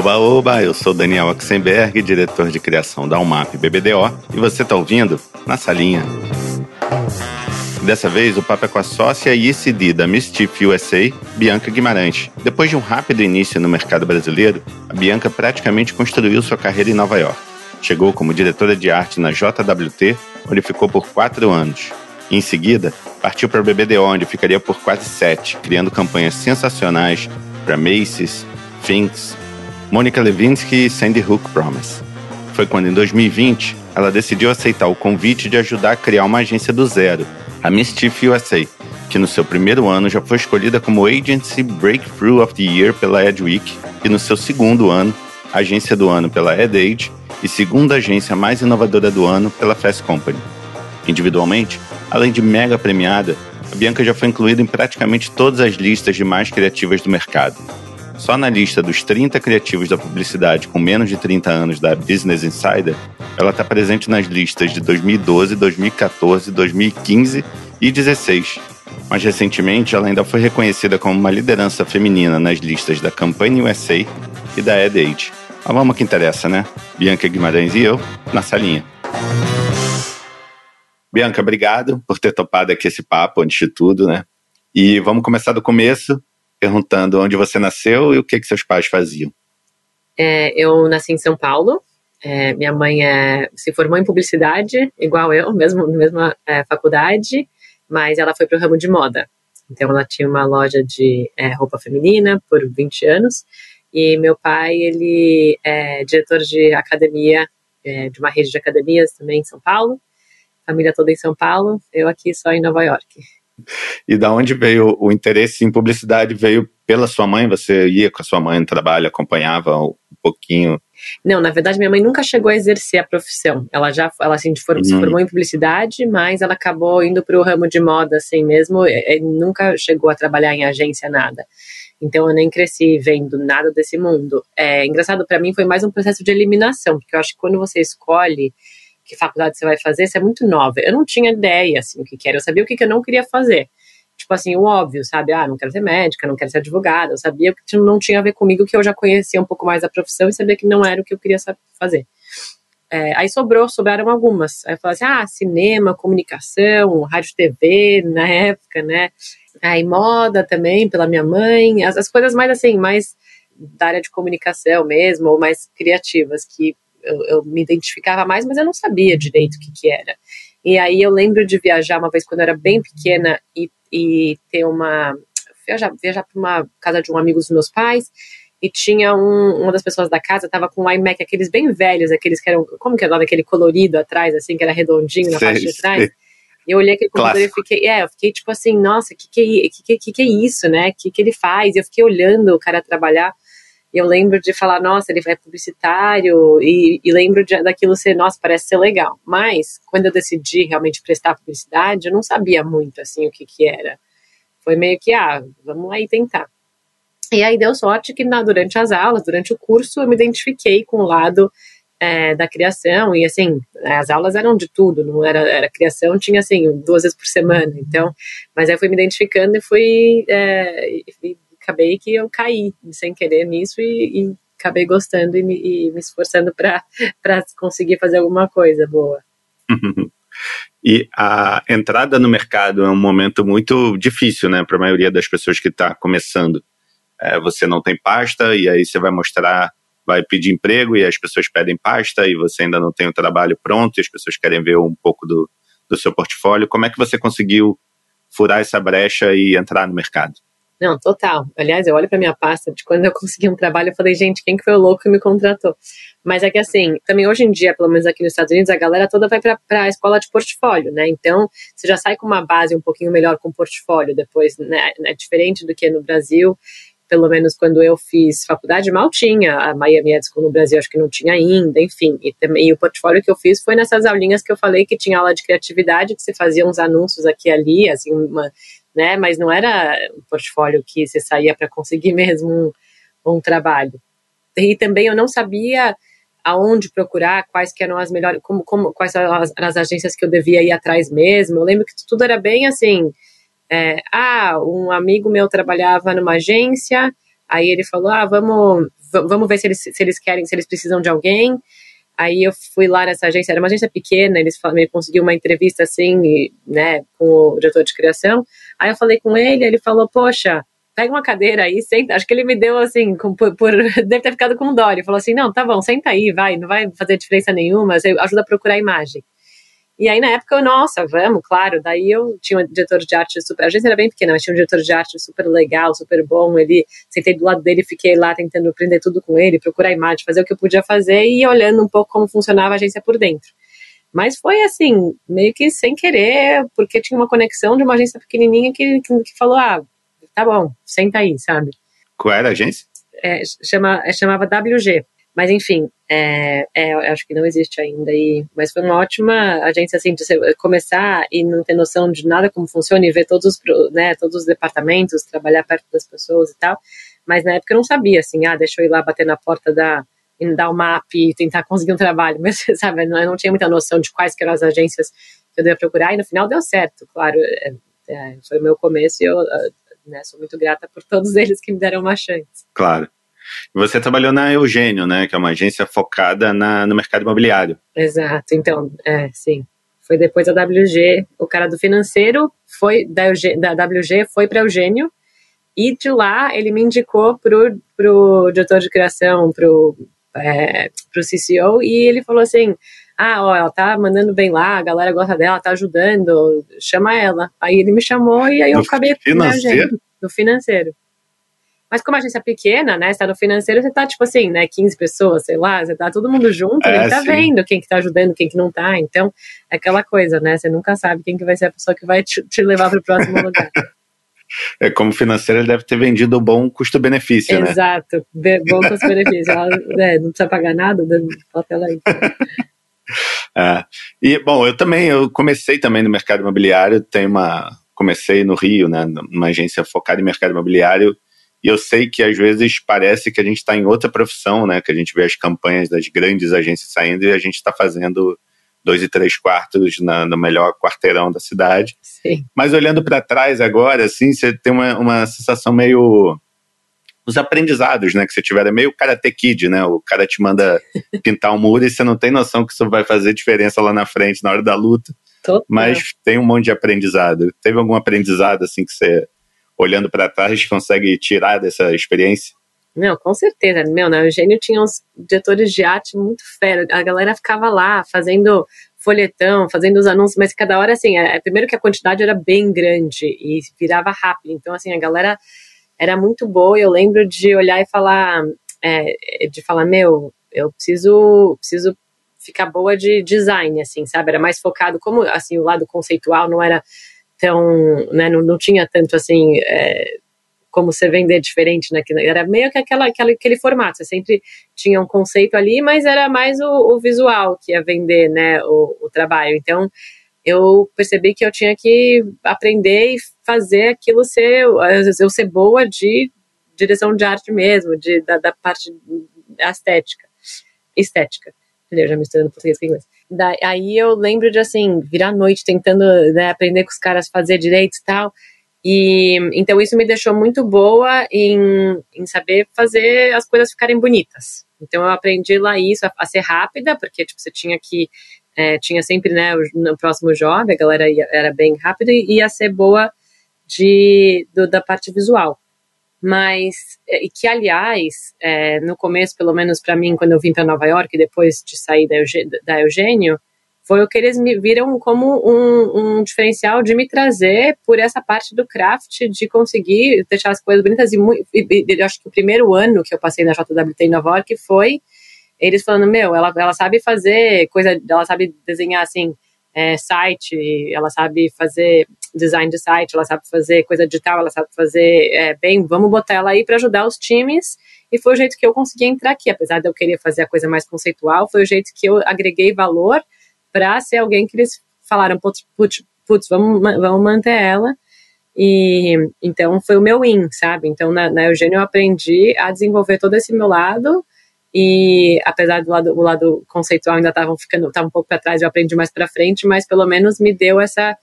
Oba, oba, eu sou Daniel Oxenberg, diretor de criação da UMAP BBDO, e você está ouvindo Na Salinha. Dessa vez, o papo é com a sócia e ICD da Mischief USA, Bianca Guimarães. Depois de um rápido início no mercado brasileiro, a Bianca praticamente construiu sua carreira em Nova York. Chegou como diretora de arte na JWT, onde ficou por quatro anos. Em seguida, partiu para a BBDO, onde ficaria por quase sete, criando campanhas sensacionais para Macy's, Finks, Monica Lewinsky e Sandy Hook Promise. Foi quando, em 2020, ela decidiu aceitar o convite de ajudar a criar uma agência do zero, a Mischief USA, que no seu primeiro ano já foi escolhida como Agency Breakthrough of the Year pela Adweek e no seu segundo ano, agência do ano pela AdAge e segunda agência mais inovadora do ano pela Fast Company. Individualmente, além de mega premiada, a Bianca já foi incluída em praticamente todas as listas de mais criativas do mercado, só na lista dos 30 criativos da publicidade com menos de 30 anos da Business Insider, ela está presente nas listas de 2012, 2014, 2015 e 2016. Mais recentemente, ela ainda foi reconhecida como uma liderança feminina nas listas da Campaign USA e da EdAge. Mas vamos que interessa, né? Bianca Guimarães e eu, na salinha. Bianca, obrigado por ter topado aqui esse papo, antes de tudo, né? E vamos começar do começo perguntando onde você nasceu e o que, que seus pais faziam. É, eu nasci em São Paulo. É, minha mãe é, se formou em publicidade, igual eu, mesmo na mesma é, faculdade, mas ela foi para o ramo de moda. Então, ela tinha uma loja de é, roupa feminina por 20 anos. E meu pai, ele é diretor de academia, é, de uma rede de academias também em São Paulo. Família toda em São Paulo, eu aqui só em Nova York. E da onde veio o interesse em publicidade? Veio pela sua mãe? Você ia com a sua mãe no trabalho, acompanhava um pouquinho? Não, na verdade, minha mãe nunca chegou a exercer a profissão. Ela já ela, assim, se uhum. formou em publicidade, mas ela acabou indo para o ramo de moda, assim mesmo. E, e nunca chegou a trabalhar em agência, nada. Então eu nem cresci vendo nada desse mundo. É engraçado para mim foi mais um processo de eliminação, porque eu acho que quando você escolhe que faculdade você vai fazer, você é muito nova. Eu não tinha ideia, assim, o que, que era. Eu sabia o que, que eu não queria fazer. Tipo assim, o óbvio, sabe? Ah, não quero ser médica, não quero ser advogada. Eu sabia que não tinha a ver comigo, que eu já conhecia um pouco mais da profissão e sabia que não era o que eu queria fazer. É, aí sobrou, sobraram algumas. Aí eu falei assim, ah, cinema, comunicação, rádio TV, na época, né? Aí moda também, pela minha mãe. As, as coisas mais assim, mais da área de comunicação mesmo, ou mais criativas, que eu, eu, me identificava mais, mas eu não sabia direito o que, que era. E aí eu lembro de viajar uma vez quando eu era bem pequena e, e ter uma. viajar, viajar para uma casa de um amigo dos meus pais e tinha um, uma das pessoas da casa tava com um iMac, aqueles bem velhos, aqueles que eram, como que é o nome, aquele colorido atrás, assim, que era redondinho na sei, parte de trás. Sei. E eu olhei aquele computador e fiquei, é, eu fiquei tipo assim, nossa, que que, é que, que, que é isso, né? Que que ele faz? Eu fiquei olhando o cara trabalhar. Eu lembro de falar, nossa, ele vai publicitário, e, e lembro de, daquilo ser, nossa, parece ser legal. Mas, quando eu decidi realmente prestar publicidade, eu não sabia muito, assim, o que que era. Foi meio que, ah, vamos aí tentar. E aí deu sorte que na, durante as aulas, durante o curso, eu me identifiquei com o lado é, da criação, e assim, as aulas eram de tudo, não era, era criação, tinha assim, duas vezes por semana, então, mas aí fui me identificando e fui, é, e acabei que eu caí sem querer nisso e, e acabei gostando e me, e me esforçando para conseguir fazer alguma coisa boa. E a entrada no mercado é um momento muito difícil, né, para a maioria das pessoas que está começando. É, você não tem pasta e aí você vai mostrar, vai pedir emprego e as pessoas pedem pasta e você ainda não tem o trabalho pronto e as pessoas querem ver um pouco do, do seu portfólio. Como é que você conseguiu furar essa brecha e entrar no mercado? Não, total. Aliás, eu olho para minha pasta de quando eu consegui um trabalho, eu falei, gente, quem que foi o louco que me contratou? Mas é que assim, também hoje em dia, pelo menos aqui nos Estados Unidos, a galera toda vai para a escola de portfólio, né? Então, você já sai com uma base um pouquinho melhor com portfólio depois, né? É diferente do que no Brasil. Pelo menos quando eu fiz faculdade, mal tinha. A Miami Ed School no Brasil acho que não tinha ainda, enfim. E também e o portfólio que eu fiz foi nessas aulinhas que eu falei que tinha aula de criatividade, que você fazia uns anúncios aqui e ali, assim, uma né? Mas não era um portfólio que você saía para conseguir mesmo um, um, trabalho. E também eu não sabia aonde procurar, quais que eram as melhores, como, como, quais eram as, as agências que eu devia ir atrás mesmo. Eu lembro que tudo era bem assim. É, ah, um amigo meu trabalhava numa agência, Aí ele falou: ah, vamos, vamos ver se eles, se eles querem, se eles precisam de alguém. Aí eu fui lá nessa agência, era uma agência pequena, eles me conseguiu uma entrevista assim, né, com o diretor de criação. Aí eu falei com ele, ele falou: poxa, pega uma cadeira aí, senta. Acho que ele me deu assim, por, por, deve ter ficado com dó. Ele falou assim: não, tá bom, senta aí, vai, não vai fazer diferença nenhuma, ajuda a procurar a imagem. E aí, na época, eu, nossa, vamos, claro. Daí eu tinha um diretor de arte super. A agência era bem pequena, mas tinha um diretor de arte super legal, super bom. Ele sentei do lado dele, fiquei lá tentando aprender tudo com ele, procurar imagem, fazer o que eu podia fazer e olhando um pouco como funcionava a agência por dentro. Mas foi assim, meio que sem querer, porque tinha uma conexão de uma agência pequenininha que, que, que falou: ah, tá bom, senta aí, sabe? Qual era a agência? É, chama, é, chamava WG. Mas enfim, é, é, acho que não existe ainda. E, mas foi uma ótima agência assim de começar e não ter noção de nada como funciona e ver todos os, né, todos os departamentos, trabalhar perto das pessoas e tal. Mas na época eu não sabia assim, ah, deixa eu ir lá bater na porta da dar o map e tentar conseguir um trabalho. Mas sabe, eu não tinha muita noção de quais eram as agências que eu devia procurar e no final deu certo, claro. É, é, foi o meu começo e eu né, sou muito grata por todos eles que me deram uma chance. Claro. Você trabalhou na Eugênio, né? Que é uma agência focada na, no mercado imobiliário. Exato. Então, é, sim. Foi depois da WG, o cara do financeiro foi da, da WG foi para Eugênio e de lá ele me indicou pro pro diretor de criação, pro é, pro CCO e ele falou assim: ah, ó, ela tá mandando bem lá, a galera gosta dela, tá ajudando, chama ela. Aí ele me chamou e aí eu acabei financeiro? no financeiro. Mas como a agência é pequena, né? Você tá no financeiro, você tá, tipo assim, né? 15 pessoas, sei lá, você tá todo mundo junto, é, nem tá sim. vendo quem que tá ajudando, quem que não tá. Então, é aquela coisa, né? Você nunca sabe quem que vai ser a pessoa que vai te, te levar pro próximo lugar. É, como financeiro, ele deve ter vendido o bom custo-benefício, né? Exato, bom custo-benefício. é, não precisa pagar nada, bota ela aí. É. E, bom, eu também, eu comecei também no mercado imobiliário, tem uma, comecei no Rio, né, numa agência focada em mercado imobiliário, e eu sei que às vezes parece que a gente está em outra profissão, né? Que a gente vê as campanhas das grandes agências saindo e a gente está fazendo dois e três quartos na, no melhor quarteirão da cidade. Sim. Mas olhando para trás agora, assim, você tem uma, uma sensação meio os aprendizados, né, que você tiver, é meio karate kid, né, o cara te manda pintar um muro e você não tem noção que isso vai fazer diferença lá na frente, na hora da luta, Total. mas tem um monte de aprendizado. Teve algum aprendizado, assim, que você olhando para trás, consegue tirar dessa experiência? Não, com certeza. Meu, né? O Eugênio tinha uns diretores de arte muito fera. A galera ficava lá fazendo folhetão, fazendo os anúncios, mas cada hora, assim, é, primeiro que a quantidade era bem grande e virava rápido. Então, assim, a galera era muito boa. Eu lembro de olhar e falar, é, de falar, meu, eu preciso, preciso ficar boa de design, assim, sabe? Era mais focado, como, assim, o lado conceitual não era então, né, não, não tinha tanto assim é, como você vender diferente, né? Era meio que aquela, aquela, aquele formato. Você sempre tinha um conceito ali, mas era mais o, o visual que ia vender, né? O, o, trabalho. Então, eu percebi que eu tinha que aprender e fazer aquilo ser, eu ser boa de direção de arte mesmo, de, da, da parte estética. Estética. Entendeu? Já misturando português com inglês. Da, aí eu lembro de, assim, virar noite tentando né, aprender com os caras fazer direito e tal. E então isso me deixou muito boa em, em saber fazer as coisas ficarem bonitas. Então eu aprendi lá isso, a, a ser rápida, porque tipo, você tinha que. É, tinha sempre né, no próximo job, a galera ia, era bem rápida e ia ser boa de, do, da parte visual mas é, e que aliás é, no começo pelo menos para mim quando eu vim para Nova York depois de sair da, da Eugênio foi o que eles me viram como um, um, diferencial de me trazer por essa parte do craft de conseguir deixar as coisas bonitas e, e, e acho que o primeiro ano que eu passei na JWT em Nova York foi eles falando meu ela, ela sabe fazer coisa ela sabe desenhar assim é, site ela sabe fazer design de site, ela sabe fazer coisa digital, ela sabe fazer é, bem, vamos botar ela aí para ajudar os times. E foi o jeito que eu consegui entrar aqui, apesar de eu querer fazer a coisa mais conceitual, foi o jeito que eu agreguei valor para ser alguém que eles falaram, putz, putz, putz vamos, vamos manter ela. E então foi o meu in, sabe? Então na, na Eugênio eu aprendi a desenvolver todo esse meu lado e apesar do lado, o lado conceitual ainda estavam ficando, tava um pouco para trás, eu aprendi mais para frente, mas pelo menos me deu essa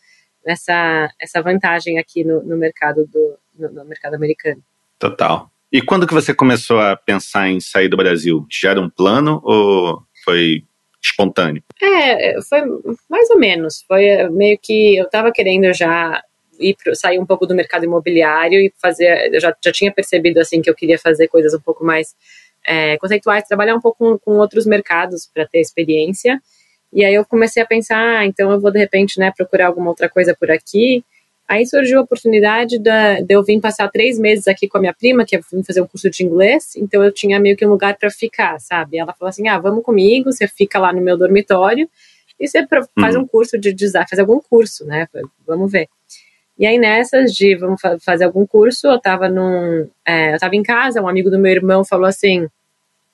essa, essa vantagem aqui no, no mercado do no, no, mercado americano. Total. E quando que você começou a pensar em sair do Brasil? Já era um plano ou foi espontâneo? É, foi mais ou menos. Foi meio que eu estava querendo já ir pro, sair um pouco do mercado imobiliário e fazer. Eu já, já tinha percebido assim que eu queria fazer coisas um pouco mais é, conceituais, trabalhar um pouco com, com outros mercados para ter experiência. E aí eu comecei a pensar, ah, então eu vou de repente né, procurar alguma outra coisa por aqui. Aí surgiu a oportunidade de, de eu vir passar três meses aqui com a minha prima, que eu vim fazer um curso de inglês, então eu tinha meio que um lugar para ficar, sabe? Ela falou assim: ah, vamos comigo, você fica lá no meu dormitório e você faz uhum. um curso de design, faz algum curso, né? Vamos ver. E aí nessas de vamos fazer algum curso, eu tava num, é, eu tava em casa, um amigo do meu irmão falou assim: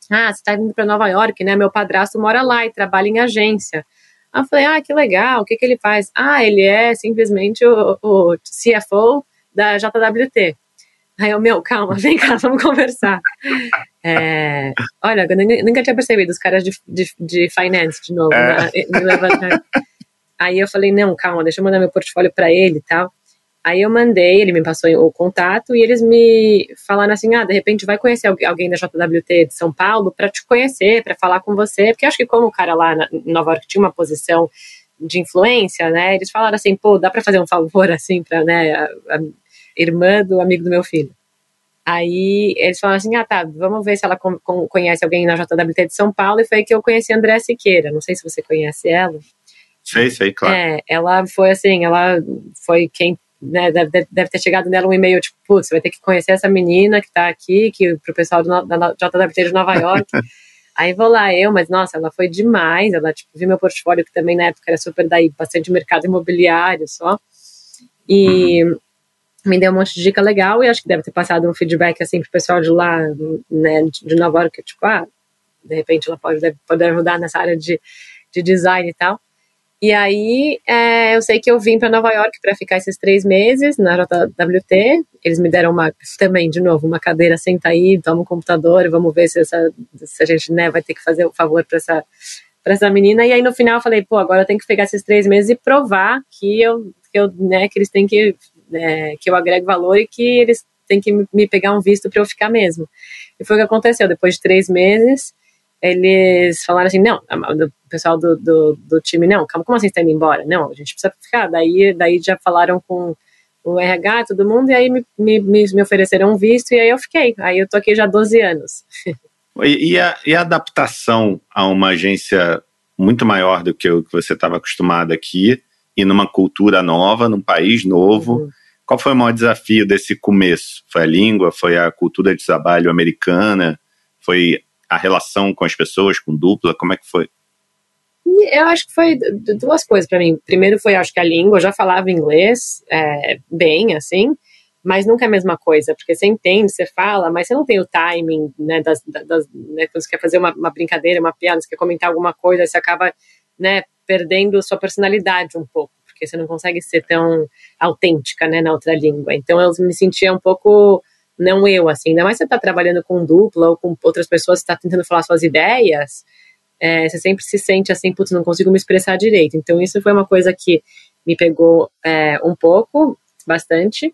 ah, você tá indo para Nova York, né? Meu padrasto mora lá e trabalha em agência. Aí eu falei, ah, que legal, o que, que ele faz? Ah, ele é simplesmente o, o CFO da JWT. Aí eu, meu, calma, vem cá, vamos conversar. É, olha, eu nunca tinha percebido os caras de, de, de finance de novo, é. né? Aí eu falei, não, calma, deixa eu mandar meu portfólio para ele e tal. Aí eu mandei, ele me passou o contato e eles me falaram assim: ah, de repente vai conhecer alguém da JWT de São Paulo para te conhecer, para falar com você, porque acho que como o cara lá em Nova York tinha uma posição de influência, né? Eles falaram assim: pô, dá para fazer um favor assim para né, a, a, irmã do amigo do meu filho. Aí eles falaram assim: ah, tá, vamos ver se ela com, com, conhece alguém na JWT de São Paulo. E foi aí que eu conheci a André Siqueira. Não sei se você conhece ela. Sei, sei, claro. É, ela foi assim, ela foi quem né, deve, deve ter chegado nela um e-mail tipo, putz, você vai ter que conhecer essa menina que tá aqui, que pro pessoal do, da JWT de Nova York. Aí vou lá eu, mas nossa, ela foi demais. Ela tipo, viu meu portfólio, que também na época era super daí, bastante mercado imobiliário só. E uhum. me deu um monte de dica legal e acho que deve ter passado um feedback assim pro pessoal de lá, né, de Nova York, tipo, ah, de repente ela pode, deve, pode ajudar nessa área de, de design e tal. E aí, é, eu sei que eu vim para Nova York para ficar esses três meses na JWT. Eles me deram uma, também, de novo, uma cadeira, senta aí, toma um computador, vamos ver se, essa, se a gente né, vai ter que fazer o um favor para essa, essa menina. E aí, no final, eu falei, pô, agora eu tenho que pegar esses três meses e provar que eu, que, eu, né, que eles têm que, é, que eu agrego valor e que eles têm que me pegar um visto para eu ficar mesmo. E foi o que aconteceu. Depois de três meses, eles falaram assim, não, o pessoal do, do, do, time, não, calma, como assim você tá indo embora? Não, a gente precisa ficar. Daí, daí já falaram com o RH, todo mundo, e aí me, me, me ofereceram um visto, e aí eu fiquei. Aí eu tô aqui já há 12 anos. E, e, a, e a adaptação a uma agência muito maior do que o que você estava acostumado aqui, e numa cultura nova, num país novo, uhum. qual foi o maior desafio desse começo? Foi a língua? Foi a cultura de trabalho americana? Foi a relação com as pessoas, com dupla? Como é que foi? Eu acho que foi duas coisas para mim. Primeiro foi, acho que a língua, eu já falava inglês é, bem, assim, mas nunca é a mesma coisa, porque você entende, você fala, mas você não tem o timing, né, das, das né, quando você quer fazer uma, uma, brincadeira, uma piada, você quer comentar alguma coisa, você acaba, né, perdendo sua personalidade um pouco, porque você não consegue ser tão autêntica, né, na outra língua. Então eu me sentia um pouco não eu, assim, ainda mais você tá trabalhando com dupla ou com outras pessoas, você tá tentando falar suas ideias, é, você sempre se sente assim, putz, não consigo me expressar direito. Então, isso foi uma coisa que me pegou é, um pouco, bastante,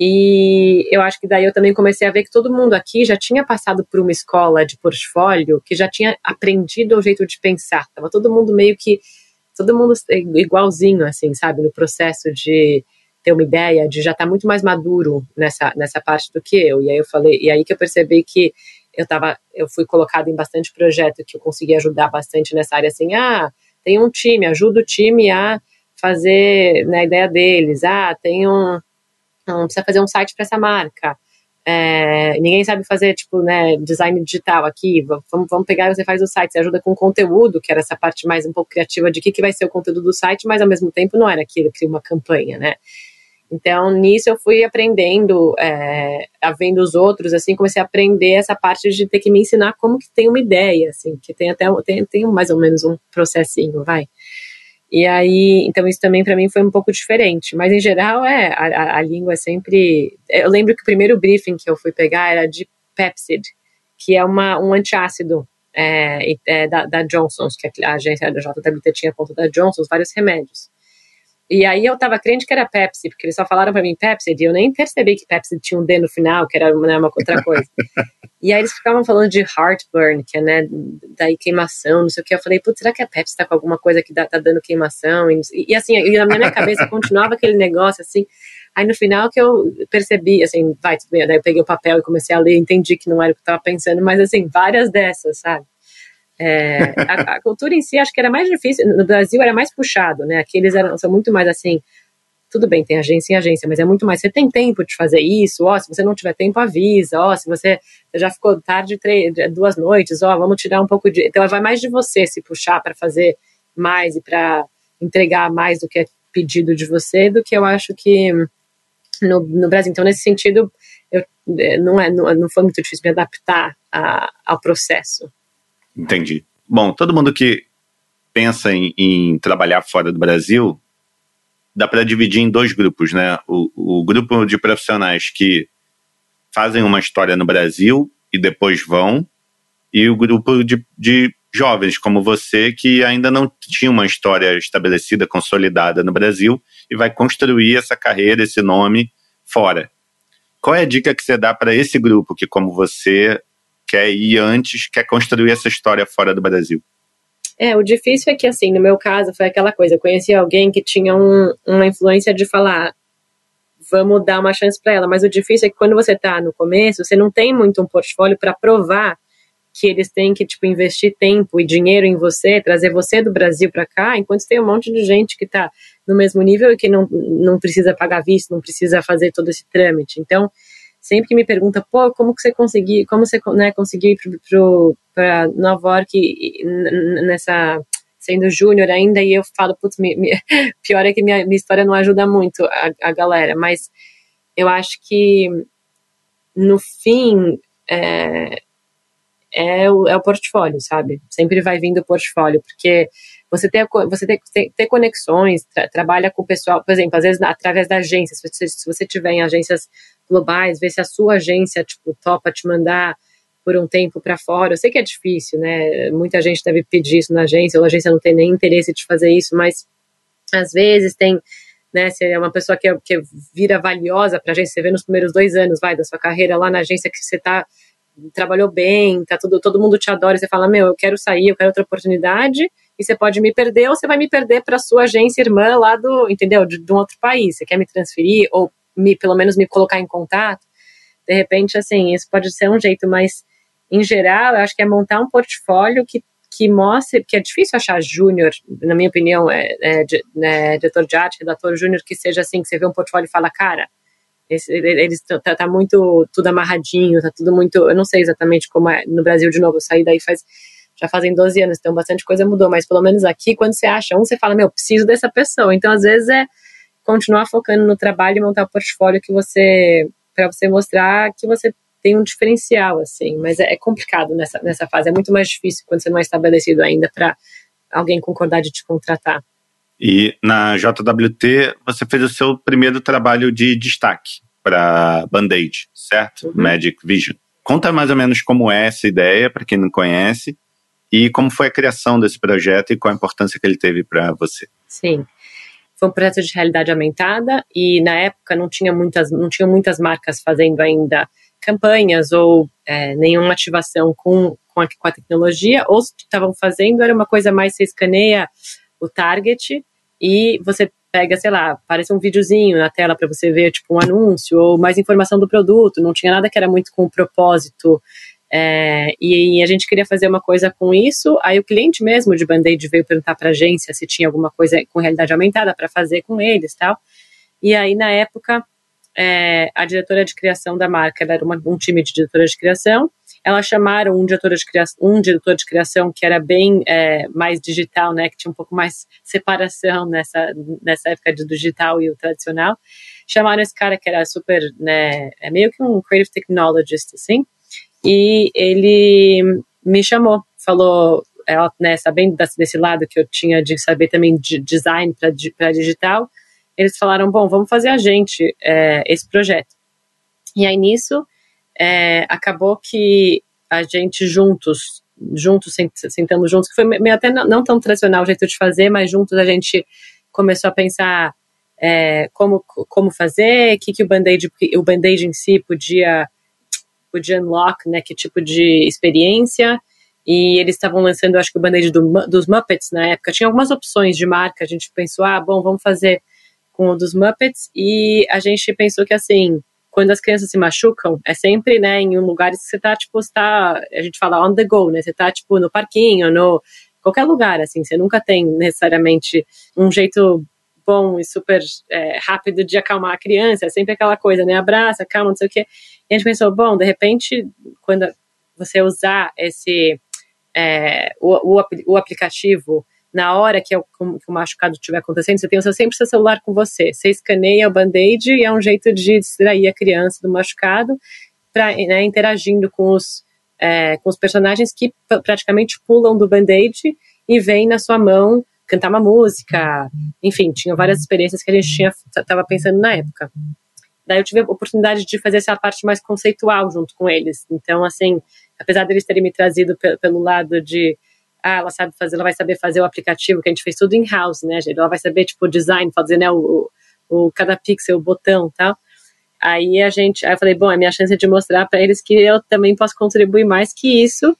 e eu acho que daí eu também comecei a ver que todo mundo aqui já tinha passado por uma escola de portfólio, que já tinha aprendido o jeito de pensar. Tava todo mundo meio que, todo mundo igualzinho, assim, sabe, no processo de ter uma ideia de já estar tá muito mais maduro nessa, nessa parte do que eu. E aí eu falei, e aí que eu percebi que eu tava, eu fui colocado em bastante projeto que eu consegui ajudar bastante nessa área assim, ah, tem um time, ajuda o time a fazer né, a ideia deles, ah, tem um, um precisa fazer um site para essa marca. É, ninguém sabe fazer, tipo, né, design digital aqui, vamos, vamos pegar você faz o site, você ajuda com conteúdo, que era essa parte mais um pouco criativa de o que, que vai ser o conteúdo do site, mas ao mesmo tempo não era aquilo, cria uma campanha, né. Então, nisso eu fui aprendendo, é, vendo os outros, assim, comecei a aprender essa parte de ter que me ensinar como que tem uma ideia, assim, que tem até, tem, tem mais ou menos um processinho, vai. E aí, então isso também para mim foi um pouco diferente, mas em geral é, a, a, língua é sempre, eu lembro que o primeiro briefing que eu fui pegar era de Pepsid, que é uma, um antiácido é, é, da, da Johnson's, que a agência da JWT tinha conta da Johnson's, vários remédios. E aí eu tava crente que era Pepsi, porque eles só falaram para mim Pepsi, e eu nem percebi que Pepsi tinha um D no final, que era né, uma outra coisa. e aí eles ficavam falando de heartburn, que é, né, daí queimação, não sei o que. Eu falei, putz, será que a Pepsi tá com alguma coisa que dá, tá dando queimação? E, e assim, e na minha cabeça continuava aquele negócio assim. Aí no final que eu percebi, assim, vai, tudo bem, daí eu peguei o papel e comecei a ler, entendi que não era o que eu tava pensando, mas assim, várias dessas, sabe? É, a, a, cultura em si acho que era mais difícil, no Brasil era mais puxado, né? Aqui eles eram, são muito mais assim, tudo bem, tem agência em agência, mas é muito mais, você tem tempo de fazer isso, ó, se você não tiver tempo, avisa, ó, se você já ficou tarde, três, duas noites, ó, vamos tirar um pouco de. Então vai mais de você se puxar para fazer mais e para entregar mais do que é pedido de você, do que eu acho que no, no Brasil. Então, nesse sentido, eu, é, não, é, não, não foi muito difícil me adaptar a, ao processo. Entendi. Bom, todo mundo que pensa em, em trabalhar fora do Brasil, dá para dividir em dois grupos, né? O, o grupo de profissionais que fazem uma história no Brasil e depois vão, e o grupo de, de jovens como você que ainda não tinha uma história estabelecida, consolidada no Brasil e vai construir essa carreira, esse nome fora. Qual é a dica que você dá para esse grupo que, como você, quer ir antes, quer construir essa história fora do Brasil? É, o difícil é que, assim, no meu caso, foi aquela coisa. Eu conheci alguém que tinha um, uma influência de falar, vamos dar uma chance para ela. Mas o difícil é que quando você está no começo, você não tem muito um portfólio para provar que eles têm que tipo investir tempo e dinheiro em você, trazer você do Brasil para cá, enquanto tem um monte de gente que está no mesmo nível e que não, não precisa pagar visto, não precisa fazer todo esse trâmite. Então, sempre que me pergunta, pô, como que você conseguiu, como você né, conseguiu ir para Nova York nessa sendo júnior ainda e eu falo, putz, pior é que minha, minha história não ajuda muito a, a galera, mas eu acho que no fim é, é o, é o portfólio, sabe? Sempre vai vindo o portfólio, porque você ter, você ter conexões, tra, trabalha com o pessoal, por exemplo, às vezes através da agência, se você, se você tiver em agências globais, ver se a sua agência, tipo, topa te mandar por um tempo para fora. Eu sei que é difícil, né? Muita gente deve pedir isso na agência, ou a agência não tem nem interesse de fazer isso, mas às vezes tem, né? Se é uma pessoa que, é, que vira valiosa para a agência, você vê nos primeiros dois anos, vai, da sua carreira lá na agência que você está trabalhou bem, tá tudo, todo mundo te adora, você fala, meu, eu quero sair, eu quero outra oportunidade, e você pode me perder, ou você vai me perder para sua agência irmã lá do, entendeu, de, de, um outro país, você quer me transferir, ou me, pelo menos me colocar em contato, de repente, assim, isso pode ser um jeito, mas, em geral, eu acho que é montar um portfólio que que mostre, porque é difícil achar júnior, na minha opinião, é, é, é, diretor de arte, redator júnior, que seja assim, que você vê um portfólio e fala, cara, eles tá, tá, muito tudo amarradinho, tá tudo muito, eu não sei exatamente como é no Brasil de novo, eu saí daí faz já fazem 12 anos, então bastante coisa mudou, mas pelo menos aqui quando você acha um, você fala, meu, preciso dessa pessoa. Então às vezes é continuar focando no trabalho e montar o portfólio que você para você mostrar que você tem um diferencial assim, mas é, é complicado nessa nessa fase, é muito mais difícil quando você não é estabelecido ainda para alguém concordar de te contratar. E na JWT você fez o seu primeiro trabalho de destaque para Band-Aid, certo? Uhum. Magic Vision. Conta mais ou menos como é essa ideia, para quem não conhece, e como foi a criação desse projeto e qual a importância que ele teve para você. Sim. Foi um projeto de realidade aumentada e na época não tinha muitas, não tinha muitas marcas fazendo ainda campanhas ou é, nenhuma ativação com, com, a, com a tecnologia, ou se estavam fazendo era uma coisa mais, você escaneia o target e você pega, sei lá, aparece um videozinho na tela para você ver, tipo, um anúncio ou mais informação do produto. Não tinha nada que era muito com o propósito. É, e, e, a gente queria fazer uma coisa com isso. Aí o cliente mesmo de Band-Aid veio perguntar para a agência se tinha alguma coisa com realidade aumentada para fazer com eles tal. E aí, na época, é, a diretora de criação da marca, ela era uma, um time de diretora de criação, elas chamaram um diretor de criação, um diretor de criação que era bem é, mais digital, né, que tinha um pouco mais separação nessa, nessa época do digital e o tradicional. Chamaram esse cara que era super, né, é meio que um creative technologist, assim, e ele me chamou, falou, ela, né, sabendo desse lado que eu tinha de saber também de design para digital, eles falaram, bom, vamos fazer a gente é, esse projeto. E aí nisso é, acabou que a gente juntos, juntos, sentando juntos, que foi meio até não, tão tradicional o jeito de fazer, mas juntos a gente começou a pensar é, como, como fazer, que, que o Band-Aid o Band em si podia, podia unlock, né, que tipo de experiência, e eles estavam lançando, acho que o Band-Aid do, dos Muppets na época, tinha algumas opções de marca, a gente pensou, ah, bom, vamos fazer com o dos Muppets, e a gente pensou que, assim, quando as crianças se machucam, é sempre, né, em um lugar que você tá, tipo, está, a gente fala on the go, né, você tá, tipo, no parquinho, no qualquer lugar, assim, você nunca tem necessariamente um jeito bom e super é, rápido de acalmar a criança, é sempre aquela coisa, né, abraça, calma, não sei o quê. E a gente pensou, bom, de repente, quando você usar esse, é, o, o, o aplicativo na hora que, é que o machucado estiver acontecendo, você tem o seu, sempre seu celular com você. Você escaneia o band-aid e é um jeito de distrair a criança do machucado, pra, né, interagindo com os, é, com os personagens que praticamente pulam do band-aid e vêm na sua mão cantar uma música. Enfim, tinha várias experiências que a gente tinha estava pensando na época. Daí eu tive a oportunidade de fazer essa parte mais conceitual junto com eles. Então, assim, apesar deles terem me trazido pelo lado de ah, ela sabe fazer, ela vai saber fazer o aplicativo, que a gente fez tudo in-house, né, gente? Ela vai saber, tipo, design, fazer, né, o, o, cada pixel, o botão tal. Aí a gente, aí eu falei, bom, é minha chance de mostrar para eles que eu também posso contribuir mais que isso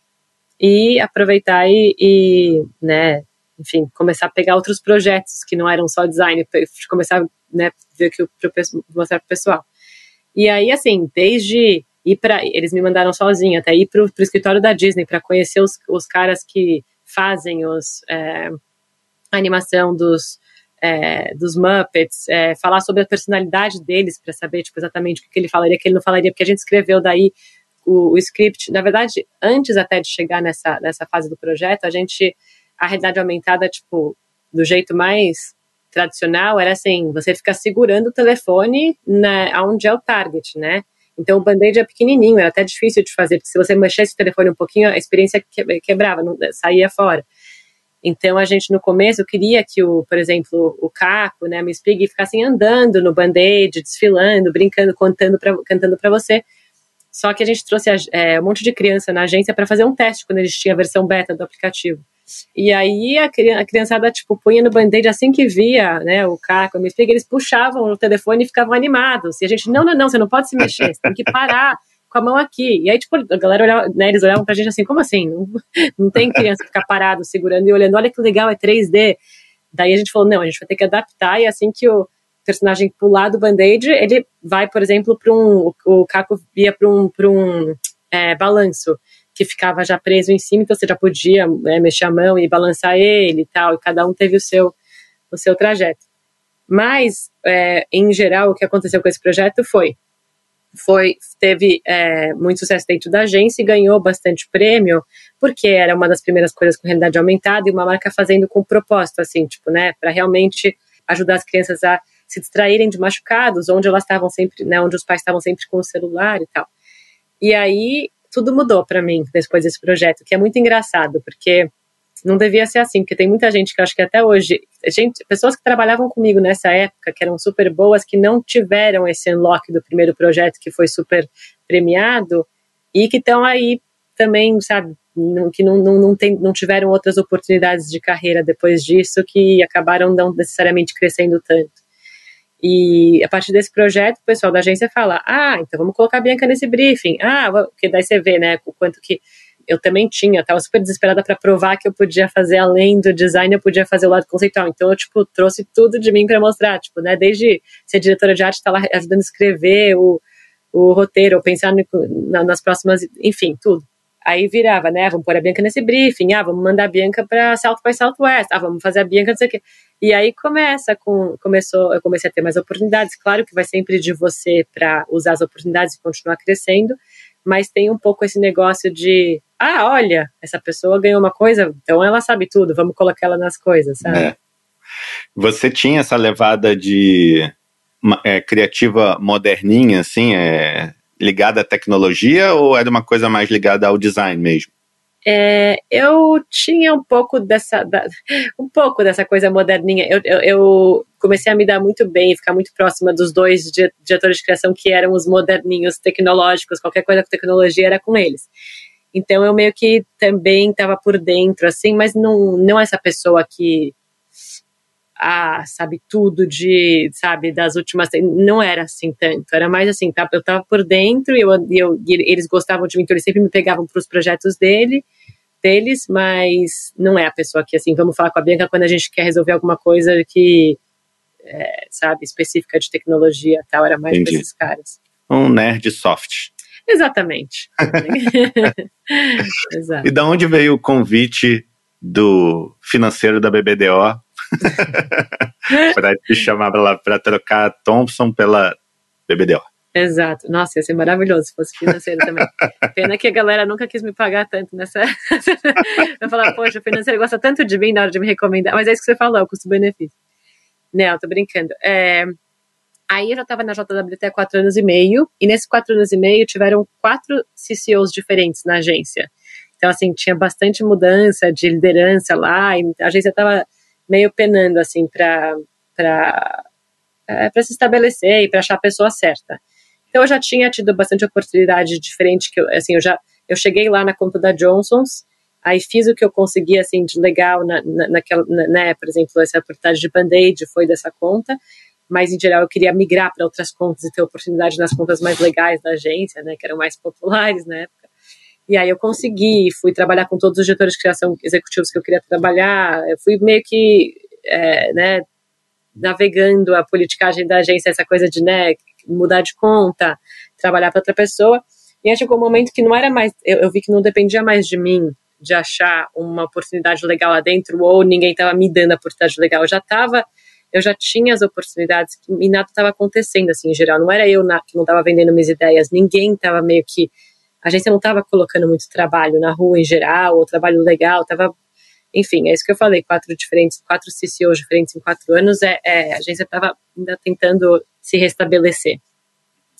e aproveitar e, e, né, enfim, começar a pegar outros projetos que não eram só design, começar, né, ver que pro, mostrar pro pessoal. E aí, assim, desde ir para eles me mandaram sozinha até ir para o escritório da Disney para conhecer os, os caras que fazem os é, a animação dos é, dos Muppets, é, falar sobre a personalidade deles para saber tipo, exatamente o que, que, ele falaria, o que ele não falaria, porque a gente escreveu daí o, o, script. Na verdade, antes até de chegar nessa, nessa fase do projeto, a gente, a realidade aumentada, tipo, do jeito mais tradicional, era assim, você fica segurando o telefone na, onde é o target, né? Então o band-aid é pequenininho, era até difícil de fazer, porque se você mexesse o telefone um pouquinho, a experiência quebrava, não, saía fora. Então a gente no começo queria que o, por exemplo, o Caco, né, Miss Pig ficassem andando no band-aid, desfilando, brincando, contando pra, cantando para você. Só que a gente trouxe é, um monte de criança na agência para fazer um teste quando eles tinham a versão beta do aplicativo. E aí a, a criançada, tipo, punha no band-aid assim que via, né, o Caco, a Miss Pig, eles puxavam o telefone e ficavam animados. E a gente, não, não, não, você não pode se mexer, você tem que parar com a mão aqui. E aí, tipo, a galera olhava, né, eles olhavam pra gente assim, como assim? Não, não tem criança ficar parado, segurando e olhando, olha que legal, é 3D. Daí a gente falou, não, a gente vai ter que adaptar, e assim que o personagem pular do band-aid, ele vai, por exemplo, para um, o Caco via para um, pra um é, balanço que ficava já preso em cima, então você já podia né, mexer a mão e balançar ele e tal, e cada um teve o seu, o seu trajeto. Mas, é, em geral, o que aconteceu com esse projeto foi, foi teve é, muito sucesso dentro da agência e ganhou bastante prêmio, porque era uma das primeiras coisas com realidade aumentada e uma marca fazendo com propósito, assim, tipo, né, para realmente ajudar as crianças a se distraírem de machucados, onde elas estavam sempre, né, onde os pais estavam sempre com o celular e tal. E aí tudo mudou para mim depois desse projeto, que é muito engraçado, porque não devia ser assim, porque tem muita gente que acho que até hoje, gente, pessoas que trabalhavam comigo nessa época, que eram super boas, que não tiveram esse unlock do primeiro projeto que foi super premiado e que estão aí também, sabe, que não, não, não, tem, não tiveram outras oportunidades de carreira depois disso que acabaram não necessariamente crescendo tanto. E a partir desse projeto, o pessoal da agência fala: ah, então vamos colocar a Bianca nesse briefing. Ah, porque daí você vê, né, o quanto que eu também tinha, estava super desesperada para provar que eu podia fazer além do design, eu podia fazer o lado conceitual. Então eu tipo trouxe tudo de mim para mostrar, tipo, né, desde ser diretora de arte, estar tá lá ajudando a escrever o, o roteiro, pensar no, nas próximas, enfim, tudo. Aí virava, né? Vamos pôr a Bianca nesse briefing, ah, vamos mandar a Bianca para South by Southwest, ah, vamos fazer a Bianca, não sei o quê. E aí começa com, começou, eu comecei a ter mais oportunidades. Claro que vai sempre de você para usar as oportunidades e continuar crescendo, mas tem um pouco esse negócio de, ah, olha, essa pessoa ganhou uma coisa, então ela sabe tudo, vamos colocar ela nas coisas, sabe? É. Você tinha essa levada de é, criativa moderninha, assim, é, ligada à tecnologia ou era uma coisa mais ligada ao design mesmo? É, eu tinha um pouco dessa da, um pouco dessa coisa moderninha. Eu, eu, eu, comecei a me dar muito bem, ficar muito próxima dos dois diretores de criação que eram os moderninhos tecnológicos, qualquer coisa com tecnologia era com eles. Então eu meio que também estava por dentro, assim, mas não, não essa pessoa que ah, sabe tudo de, sabe, das últimas. Não era assim tanto. Era mais assim, tá? Eu tava por dentro e eu, eu, eles gostavam de mim, então eles sempre me pegavam para os projetos dele, deles, mas não é a pessoa que, assim, vamos falar com a Bianca quando a gente quer resolver alguma coisa que, é, sabe, específica de tecnologia tal. Era mais para esses caras. Um nerd soft. Exatamente. E da onde veio o convite do financeiro da BBDO para te chamar para trocar Thompson pela BBDO. Exato. Nossa, ia ser maravilhoso se fosse financeiro também. Pena que a galera nunca quis me pagar tanto nessa. eu falar, poxa, o financeiro gosta tanto de mim na hora de me recomendar. Mas é isso que você falou, custo-benefício. Não, tô brincando. É... Aí eu já estava na JWT há quatro anos e meio, e nesses quatro anos e meio tiveram quatro CCOs diferentes na agência. Então, assim, tinha bastante mudança de liderança lá, a agência estava meio penando, assim, para é, para se estabelecer e para achar a pessoa certa. Então, eu já tinha tido bastante oportunidade diferente, que eu, assim, eu já, eu cheguei lá na conta da Johnson's, aí fiz o que eu consegui, assim, de legal na, na, naquela, na, né, por exemplo, essa oportunidade de Band-Aid foi dessa conta, mas em geral eu queria migrar para outras contas e ter oportunidade nas contas mais legais da agência, né, que eram mais populares época. E aí eu consegui, fui trabalhar com todos os diretores de criação executivos que eu queria trabalhar, eu fui meio que, é, né, navegando a politicagem da agência, essa coisa de, né, mudar de conta, trabalhar para outra pessoa. E aí chegou um momento que não era mais, eu, eu vi que não dependia mais de mim de achar uma oportunidade legal lá dentro ou ninguém estava me dando a oportunidade legal. Eu já estava, eu já tinha as oportunidades e nada estava acontecendo assim em geral. Não era eu na, que não estava vendendo minhas ideias, ninguém estava meio que a agência não estava colocando muito trabalho na rua em geral, ou trabalho legal, estava. Enfim, é isso que eu falei, quatro diferentes, quatro CCOs diferentes em quatro anos, é, é a agência estava ainda tentando se restabelecer.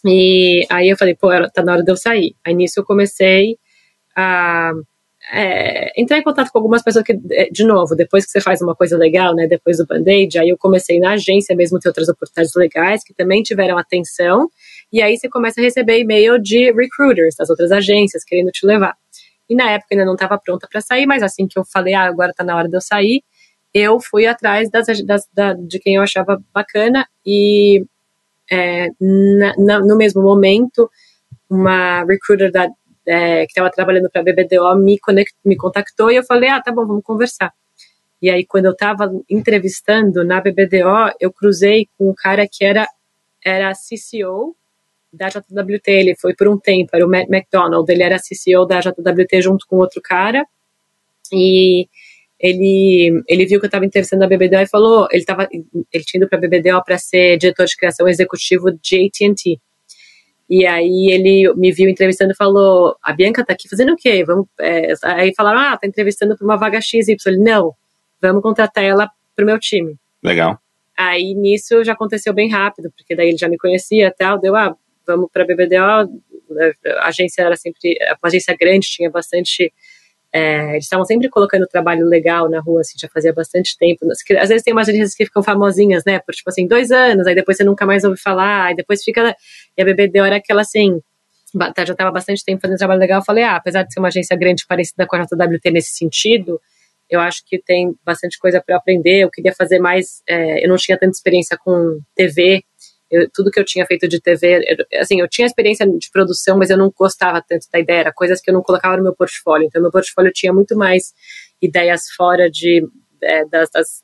E aí eu falei, pô, tá na hora de eu sair. Aí nisso eu comecei a é, entrar em contato com algumas pessoas que, é, de novo, depois que você faz uma coisa legal, né, depois do Band-Aid, aí eu comecei na agência mesmo ter outras oportunidades legais que também tiveram atenção e aí você começa a receber e-mail de recruiters das outras agências querendo te levar. E na época ainda não estava pronta para sair, mas assim que eu falei, ah, agora está na hora de eu sair, eu fui atrás das, das, da, de quem eu achava bacana e é, na, na, no mesmo momento, uma recruiter da, é, que estava trabalhando para a BBDO me, conect, me contactou e eu falei, ah, tá bom, vamos conversar. E aí, quando eu estava entrevistando na BBDO, eu cruzei com um cara que era, era CCO da JWT, ele foi por um tempo, era o Matt McDonald, ele era CCO da JWT junto com outro cara, e ele, ele viu que eu estava interessando na BBDO e falou, ele, tava, ele tinha ido para a BBDO para ser diretor de criação executivo de AT&T, e aí ele me viu entrevistando e falou, a Bianca tá aqui fazendo o quê? Vamos, é, aí falaram, ah, tá entrevistando para uma vaga XY. Ele, não, vamos contratar ela pro meu time. Legal. Aí nisso já aconteceu bem rápido, porque daí ele já me conhecia e tal, deu, ah, vamos para a BBDO, a agência era sempre, uma agência grande, tinha bastante, é, eles estavam sempre colocando trabalho legal na rua, assim, já fazia bastante tempo, às vezes tem umas agências que ficam famosinhas, né, por tipo assim, dois anos, aí depois você nunca mais ouve falar, aí depois fica, e a BBDO era aquela assim, tá, já estava bastante tempo fazendo trabalho legal, eu falei, ah, apesar de ser uma agência grande parecida com a JWT nesse sentido, eu acho que tem bastante coisa para aprender. Eu queria fazer mais. É, eu não tinha tanta experiência com TV, eu, tudo que eu tinha feito de TV, eu, assim, eu tinha experiência de produção, mas eu não gostava tanto da ideia, era coisas que eu não colocava no meu portfólio. Então, meu portfólio tinha muito mais ideias fora de, é, das, das,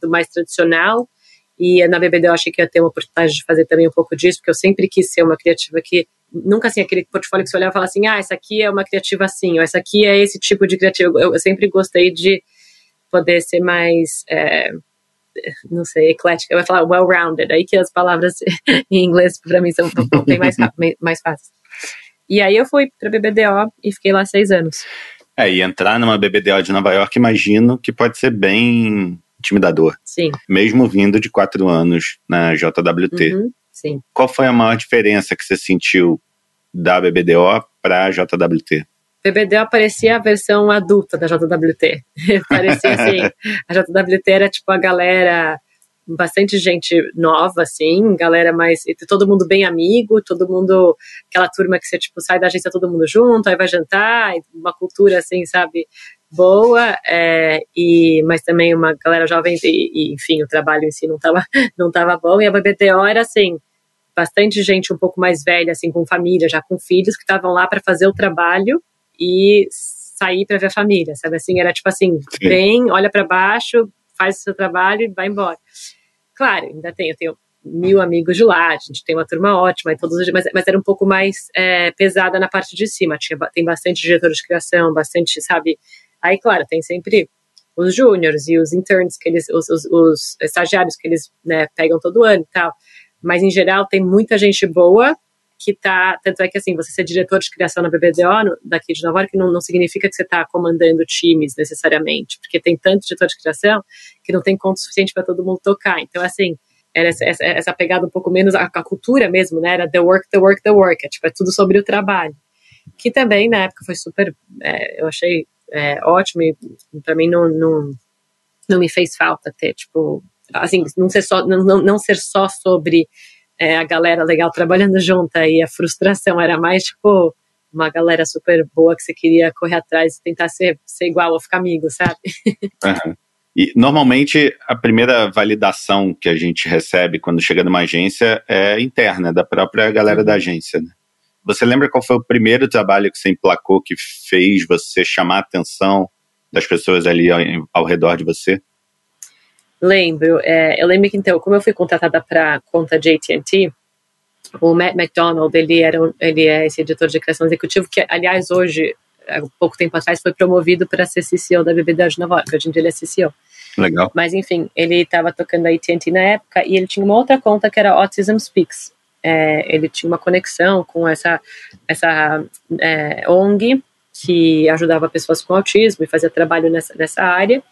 do mais tradicional. E na BBD eu achei que ia ter uma oportunidade de fazer também um pouco disso, porque eu sempre quis ser uma criativa que nunca assim aquele portfólio que você olhava e falava assim, ah, essa aqui é uma criativa assim, ou essa aqui é esse tipo de criativa. Eu, eu sempre gostei de poder ser mais é, não sei, eclética, eu ia falar well-rounded, aí que as palavras em inglês para mim são bem mais, mais fáceis. E aí eu fui para BBDO e fiquei lá seis anos. É, e entrar numa BBDO de Nova York, imagino que pode ser bem intimidador. Sim. Mesmo vindo de quatro anos na JWT. Uhum, sim. Qual foi a maior diferença que você sentiu da BBDO para a JWT? BBDO parecia a versão adulta da JWT. parecia assim, a JWT era tipo a galera, bastante gente nova, assim, galera mais, todo mundo bem amigo, todo mundo, aquela turma que você tipo sai da agência todo mundo junto, aí vai jantar, uma cultura assim, sabe, boa, é, e, mas também uma galera jovem, e, e, enfim, o trabalho em si não estava não tava bom, e a BBTO era assim, bastante gente um pouco mais velha, assim, com família, já com filhos, que estavam lá para fazer o trabalho e sair para ver a família, sabe assim? Era tipo assim, Sim. vem, olha para baixo, faz o seu trabalho e vai embora. Claro, ainda tenho, eu tenho mil amigos de lá, a gente tem uma turma ótima, e todos, mas, mas era um pouco mais é, pesada na parte de cima. Tinha, tem bastante diretor de criação, bastante, sabe? Aí, claro, tem sempre os júniores e os interns, que eles, os, os, os estagiários que eles né, pegam todo ano e tal. Mas, em geral, tem muita gente boa que tá. Tanto é que, assim, você ser diretor de criação na BBDO, daqui de Nova York, não, não significa que você está comandando times necessariamente, porque tem tanto diretor de criação que não tem conta suficiente para todo mundo tocar. Então, assim, era essa, essa, essa, pegada um pouco menos, a, a, cultura mesmo, né? Era the work, the work, the work. É, tipo, é tudo sobre o trabalho. Que também, na época, foi super. É, eu achei é, ótimo e para mim não, não, não me fez falta ter, tipo, assim, não ser só, não, não ser só sobre é, a galera legal trabalhando junto e a frustração era mais, tipo, uma galera super boa que você queria correr atrás e tentar ser, ser igual ou ficar amigo, sabe? Uhum. E normalmente a primeira validação que a gente recebe quando chega numa agência é interna, da própria galera uhum. da agência. Né? Você lembra qual foi o primeiro trabalho que você emplacou que fez você chamar a atenção das pessoas ali ao, ao redor de você? Lembro. É, eu lembro que, então, como eu fui contratada para conta de AT&T, o Matt McDonald, ele, era, ele é esse editor de criação executivo, que, aliás, hoje, há pouco tempo atrás, foi promovido para ser CCO da BBDO de Nova York. Hoje em dia ele é CCO. Legal. Mas, enfim, ele estava tocando a AT&T na época e ele tinha uma outra conta que era Autism Speaks. É, ele tinha uma conexão com essa, essa é, ONG que ajudava pessoas com autismo e fazia trabalho nessa, nessa área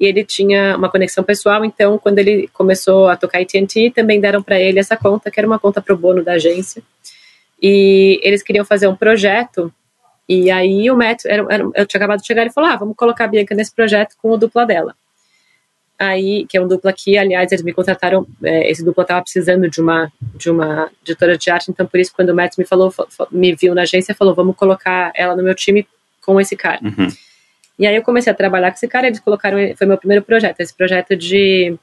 e ele tinha uma conexão pessoal, então quando ele começou a tocar AT&T, também deram para ele essa conta, que era uma conta pro bono da agência, e eles queriam fazer um projeto, e aí o Matt, era, era, eu tinha acabado de chegar, ele falou, ah, vamos colocar a Bianca nesse projeto com o dupla dela. Aí, que é um dupla que, aliás, eles me contrataram, é, esse dupla estava precisando de uma, de uma editora de arte, então por isso quando o Matt me falou, me viu na agência, falou, vamos colocar ela no meu time com esse cara. Uhum. E aí eu comecei a trabalhar com esse cara, eles colocaram, foi meu primeiro projeto, esse projeto de,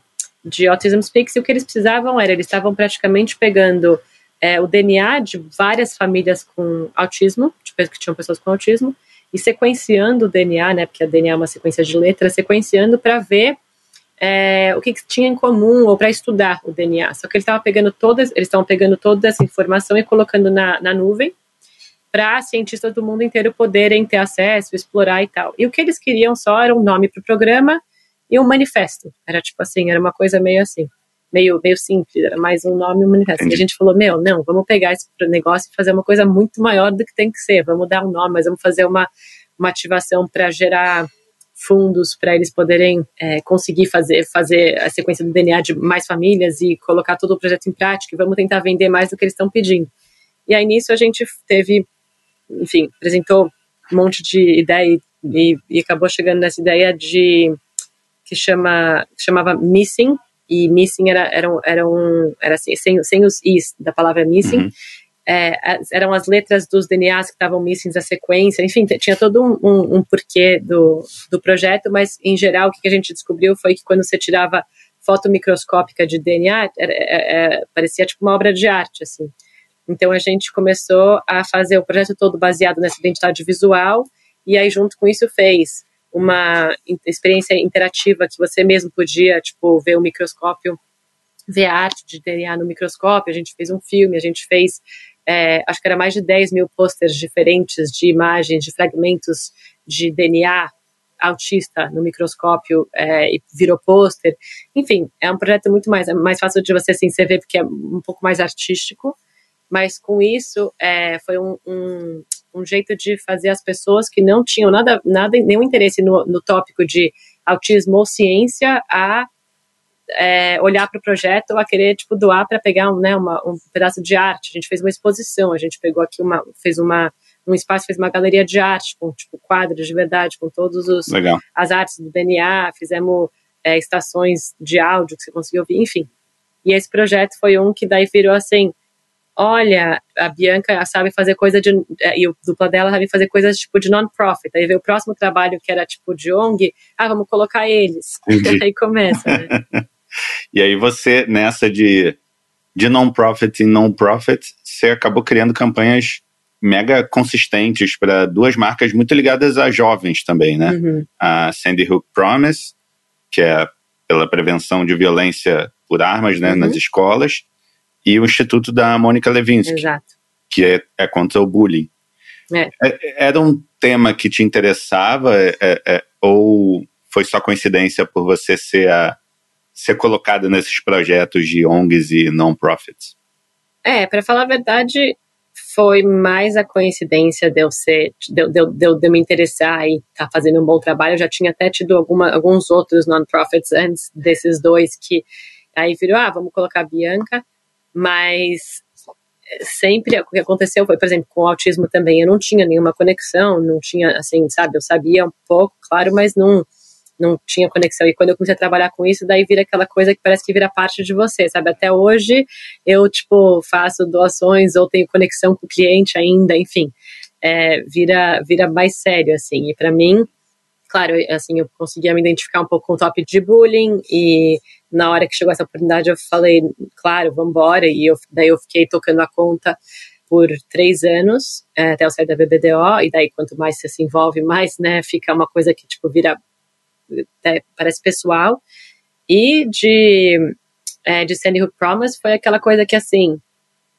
de Autism Speaks, e o que eles precisavam era, eles estavam praticamente pegando é, o DNA de várias famílias com autismo, tipo, que tinham pessoas com autismo, e sequenciando o DNA, né, porque a DNA é uma sequência de letras, sequenciando para ver é, o que, que, tinha em comum ou para estudar o DNA. Só que ele estava pegando todas, eles estavam pegando toda essa informação e colocando na, na nuvem para cientistas do mundo inteiro poderem ter acesso, explorar e tal. E o que eles queriam só era um nome para o programa e um manifesto. Era tipo assim, era uma coisa meio assim, meio, meio simples, era mais um nome e um manifesto. Entendi. E a gente falou, meu, não, vamos pegar esse negócio e fazer uma coisa muito maior do que tem que ser. Vamos dar um nome, mas vamos fazer uma, uma ativação para gerar fundos para eles poderem é, conseguir fazer, fazer a sequência do DNA de mais famílias e colocar todo o projeto em prática e vamos tentar vender mais do que eles estão pedindo. E aí nisso a gente teve enfim, apresentou um monte de ideia e, e, acabou chegando nessa ideia de que chama que chamava missing e missing era era era, um, era assim, sem, sem os is da palavra missing uhum. é, eram as letras dos DNAs que estavam missing a sequência enfim tinha todo um, um, um, porquê do, do projeto mas em geral o que a gente descobriu foi que quando você tirava foto microscópica de DNA era, era, é, é, parecia tipo uma obra de arte assim então a gente começou a fazer o projeto todo baseado nessa identidade visual e aí junto com isso fez uma experiência interativa que você mesmo podia, tipo, ver o microscópio, ver a arte de DNA no microscópio, a gente fez um filme, a gente fez, é, acho que era mais de 10 mil posters diferentes de imagens, de fragmentos de DNA autista no microscópio é, e virou pôster. Enfim, é um projeto muito mais, é mais fácil de você assim, você ver porque é um pouco mais artístico, mas com isso é, foi um, um, um, jeito de fazer as pessoas que não tinham nada, nada nenhum interesse no, no tópico de autismo ou ciência a é, olhar para o projeto ou a querer tipo doar para pegar um, né, uma, um pedaço de arte. A gente fez uma exposição, a gente pegou aqui uma, fez uma um espaço, fez uma galeria de arte com tipo quadros de verdade, com todos os Legal. as artes do DNA, fizemos é, estações de áudio que você conseguiu ouvir, enfim. E esse projeto foi um que daí virou assim olha, a Bianca sabe fazer coisa de. É, e o dupla dela sabe fazer coisas tipo de non-profit. Aí veio o próximo trabalho que era tipo de ONG, ah, vamos colocar eles. aí começa, né? e aí você, nessa de, de non-profit e non-profit, você acabou criando campanhas mega consistentes para duas marcas muito ligadas a jovens também, né? Uhum. A Sandy Hook Promise, que é pela prevenção de violência por armas né, uhum. nas escolas, e o Instituto da Mônica Levinsky, Exato. que é, é contra o bullying. É. é era um tema que te interessava é, é, ou foi só coincidência por você ser, a, ser colocada nesses projetos de ONGs e non-profits? É, para falar a verdade, foi mais a coincidência de eu ser, de, de, de, de me interessar e estar tá fazendo um bom trabalho. Eu já tinha até tido alguma, alguns outros non-profits antes desses dois que aí virou, ah, vamos colocar a Bianca mas sempre o que aconteceu foi, por exemplo, com o autismo também, eu não tinha nenhuma conexão, não tinha, assim, sabe, eu sabia um pouco, claro, mas não não tinha conexão. E quando eu comecei a trabalhar com isso, daí vira aquela coisa que parece que vira parte de você, sabe? Até hoje eu, tipo, faço doações ou tenho conexão com o cliente ainda, enfim. É, vira, vira mais sério, assim. E para mim, claro, assim, eu conseguia me identificar um pouco com o top de bullying e na hora que chegou essa oportunidade, eu falei, claro, vamos embora. E eu, daí eu fiquei tocando a conta por três anos, é, até eu sair da BBDO. E daí, quanto mais você se envolve, mais, né, fica uma coisa que, tipo, vira, é, parece pessoal. E de, é, de Sandy Hook Promise foi aquela coisa que, assim,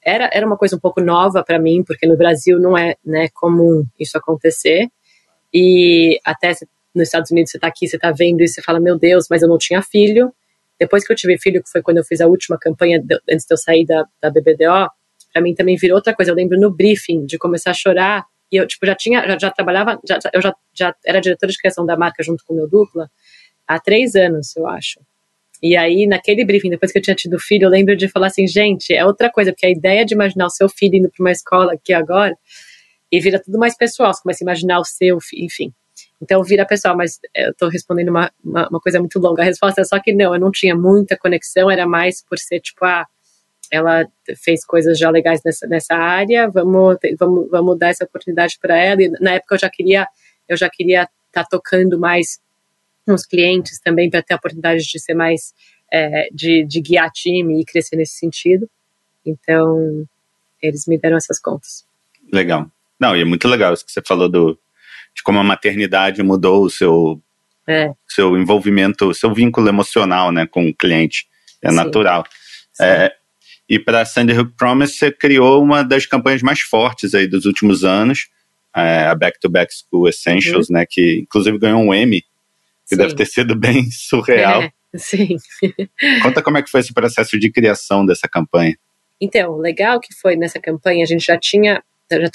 era, era uma coisa um pouco nova para mim, porque no Brasil não é né, comum isso acontecer. E até nos Estados Unidos você está aqui, você está vendo isso, você fala, meu Deus, mas eu não tinha filho. Depois que eu tive filho, que foi quando eu fiz a última campanha, de, antes de eu sair da, da BBDO, para mim também virou outra coisa. Eu lembro no briefing de começar a chorar, e eu, tipo, já tinha, já, já trabalhava, já, eu já, já era diretora de criação da marca junto com o meu dupla há três anos, eu acho. E aí, naquele briefing, depois que eu tinha tido filho, eu lembro de falar assim, gente, é outra coisa, porque a ideia de imaginar o seu filho indo para uma escola aqui agora, e vira tudo mais pessoal, você começa a imaginar o seu, enfim. Então vira pessoal, mas eu estou respondendo uma, uma, uma, coisa muito longa. A resposta é só que não, eu não tinha muita conexão, era mais por ser tipo, ah, ela fez coisas já legais nessa, nessa área, vamos, vamos, vamos dar essa oportunidade para ela. E na época eu já queria, eu já queria estar tá tocando mais nos clientes também para ter a oportunidade de ser mais é, de, de guiar time e crescer nesse sentido. Então eles me deram essas contas. Legal. Não, e é muito legal isso que você falou do de como a maternidade mudou o seu, é. seu envolvimento, o seu vínculo emocional né, com o cliente. É Sim. natural. Sim. É, e para Sandy Hook Promise, você criou uma das campanhas mais fortes aí dos últimos anos, é, a Back to Back School Essentials, uhum. né, que inclusive ganhou um Emmy, que Sim. deve ter sido bem surreal. É, sim. Conta como é que foi esse processo de criação dessa campanha. Então, legal que foi nessa campanha, a gente já tinha,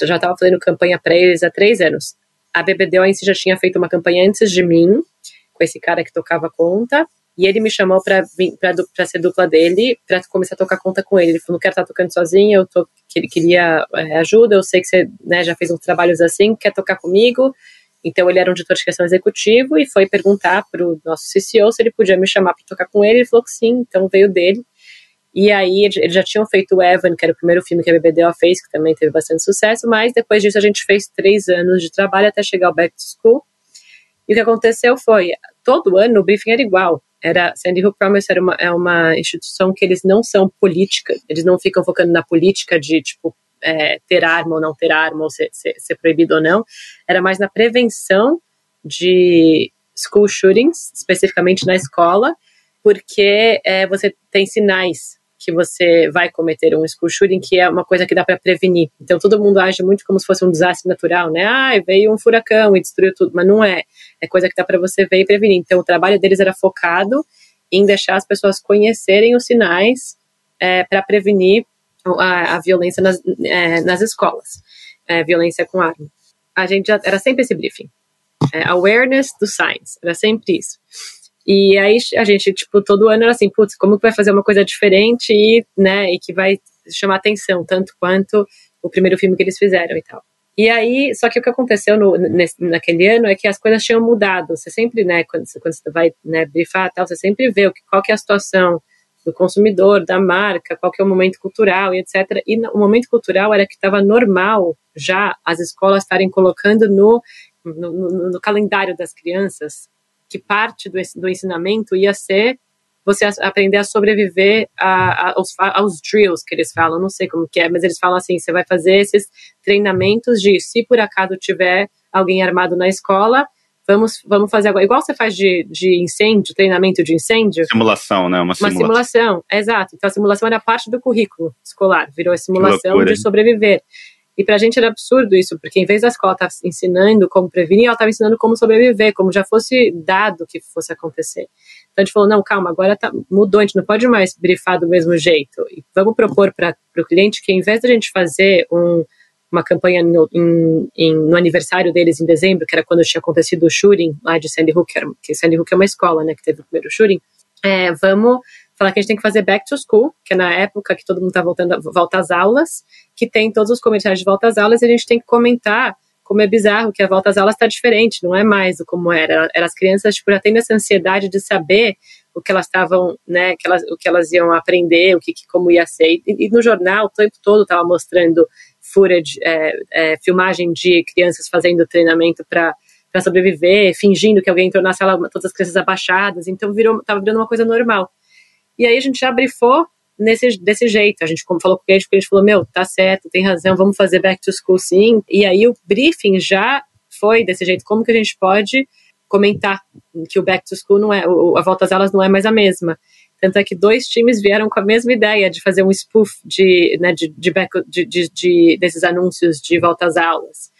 já estava fazendo campanha para eles há três anos a BBDO em si já tinha feito uma campanha antes de mim, com esse cara que tocava conta, e ele me chamou para ser dupla dele, para começar a tocar conta com ele. Ele falou: não quero estar tá tocando sozinho, eu tô, queria é, ajuda, eu sei que você né, já fez uns trabalhos assim, quer tocar comigo. Então ele era um diretor de criação executivo e foi perguntar para o nosso CCO se ele podia me chamar para tocar com ele. Ele falou que sim, então veio dele. E aí eles já tinham feito o Evan, que era o primeiro filme que a BBDO fez, que também teve bastante sucesso, mas depois disso a gente fez três anos de trabalho até chegar ao Back to School. E o que aconteceu foi, todo ano o briefing era igual. Era, Sandy Hook Promise era uma, é uma instituição que eles não são política, eles não ficam focando na política de, tipo, é, ter arma ou não ter arma, ou ser, ser, ser proibido ou não. Era mais na prevenção de school shootings, especificamente na escola, porque é, você tem sinais que você vai cometer um school shooting, que é uma coisa que dá para prevenir. Então todo mundo age muito como se fosse um desastre natural, né? Ah, veio um furacão e destruiu tudo, mas não é. É coisa que dá para você ver e prevenir. Então o trabalho deles era focado em deixar as pessoas conhecerem os sinais é, para prevenir a, a violência nas, é, nas escolas, é, violência com arma. A gente já era sempre esse briefing. É, awareness do signs, era sempre isso. E aí a gente, tipo, todo ano era assim, putz, como que vai fazer uma coisa diferente e, né, e que vai chamar atenção, tanto quanto o primeiro filme que eles fizeram e tal. E aí, só que o que aconteceu no, nesse, naquele ano é que as coisas tinham mudado. Você sempre, né, quando, quando você vai né, brifar tal, você sempre vê o que, qual que é a situação do consumidor, da marca, qual que é o momento cultural e etc. E o momento cultural era que estava normal já as escolas estarem colocando no, no, no, no, calendário das crianças que parte do, do ensinamento ia ser você aprender a sobreviver a, a, aos, aos drills que eles falam, não sei como que é, mas eles falam assim, você vai fazer esses treinamentos de se por acaso tiver alguém armado na escola, vamos, vamos fazer agora, igual você faz de, de incêndio, treinamento de incêndio. Simulação, né? Uma simulação. Uma simulação, exato. Então a simulação era parte do currículo escolar, virou a simulação de sobreviver. E para a gente era absurdo isso, porque em vez da escola estar ensinando como prevenir, ela estava ensinando como sobreviver, como já fosse dado que fosse acontecer. Então a gente falou, não, calma, agora tá, mudou, a gente não pode mais brifar do mesmo jeito. E vamos propor para o cliente que, em vez de a gente fazer um, uma campanha no, em, em, no, aniversário deles em dezembro, que era quando tinha acontecido o shooting lá de Sandy Hook, que Sandy Hook é uma escola, né, que teve o primeiro shooting, é, vamos falar que a gente tem que fazer back to school, que é na época que todo mundo está voltando volta às aulas, que tem todos os comerciais de volta às aulas, e a gente tem que comentar como é bizarro que a volta às aulas está diferente, não é mais o como era. Era as crianças tipo, já tendo essa ansiedade de saber o que elas estavam, né, que elas, o que elas iam aprender, o que como ia ser. E, e, no jornal o tempo todo estava mostrando footage, é, é, filmagem de crianças fazendo treinamento para para sobreviver, fingindo que alguém entrou na sala, todas as crianças abaixadas, então virou, tava virando uma coisa normal. E aí a gente já brifou nesse, desse jeito. A gente como falou com o cliente, o cliente falou, meu, tá certo, tem razão, vamos fazer back to school sim. E aí o briefing já foi desse jeito. Como que a gente pode comentar que o back to school não é, a volta às aulas não é mais a mesma. Tanto é que dois times vieram com a mesma ideia de fazer um spoof de, né, de, de, back, de, de, de desses anúncios de volta às aulas.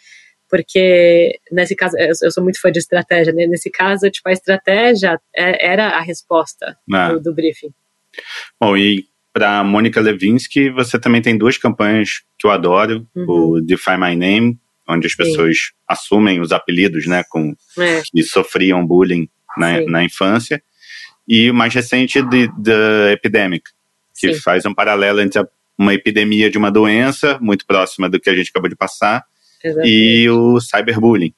Porque, nesse caso, eu, sou muito fã de estratégia, né? Nesse caso, tipo, a estratégia é, era a resposta ah. do, do briefing. Bom, e para Mônica Levinsky, você também tem duas campanhas que eu adoro, uhum. o Define My Name, onde as pessoas Sim. assumem os apelidos, né, com é. que sofriam bullying na, na infância, e o mais recente de The Epidemic, que Sim. faz um paralelo entre uma epidemia de uma doença muito próxima do que a gente acabou de passar Exatamente. e o cyberbullying.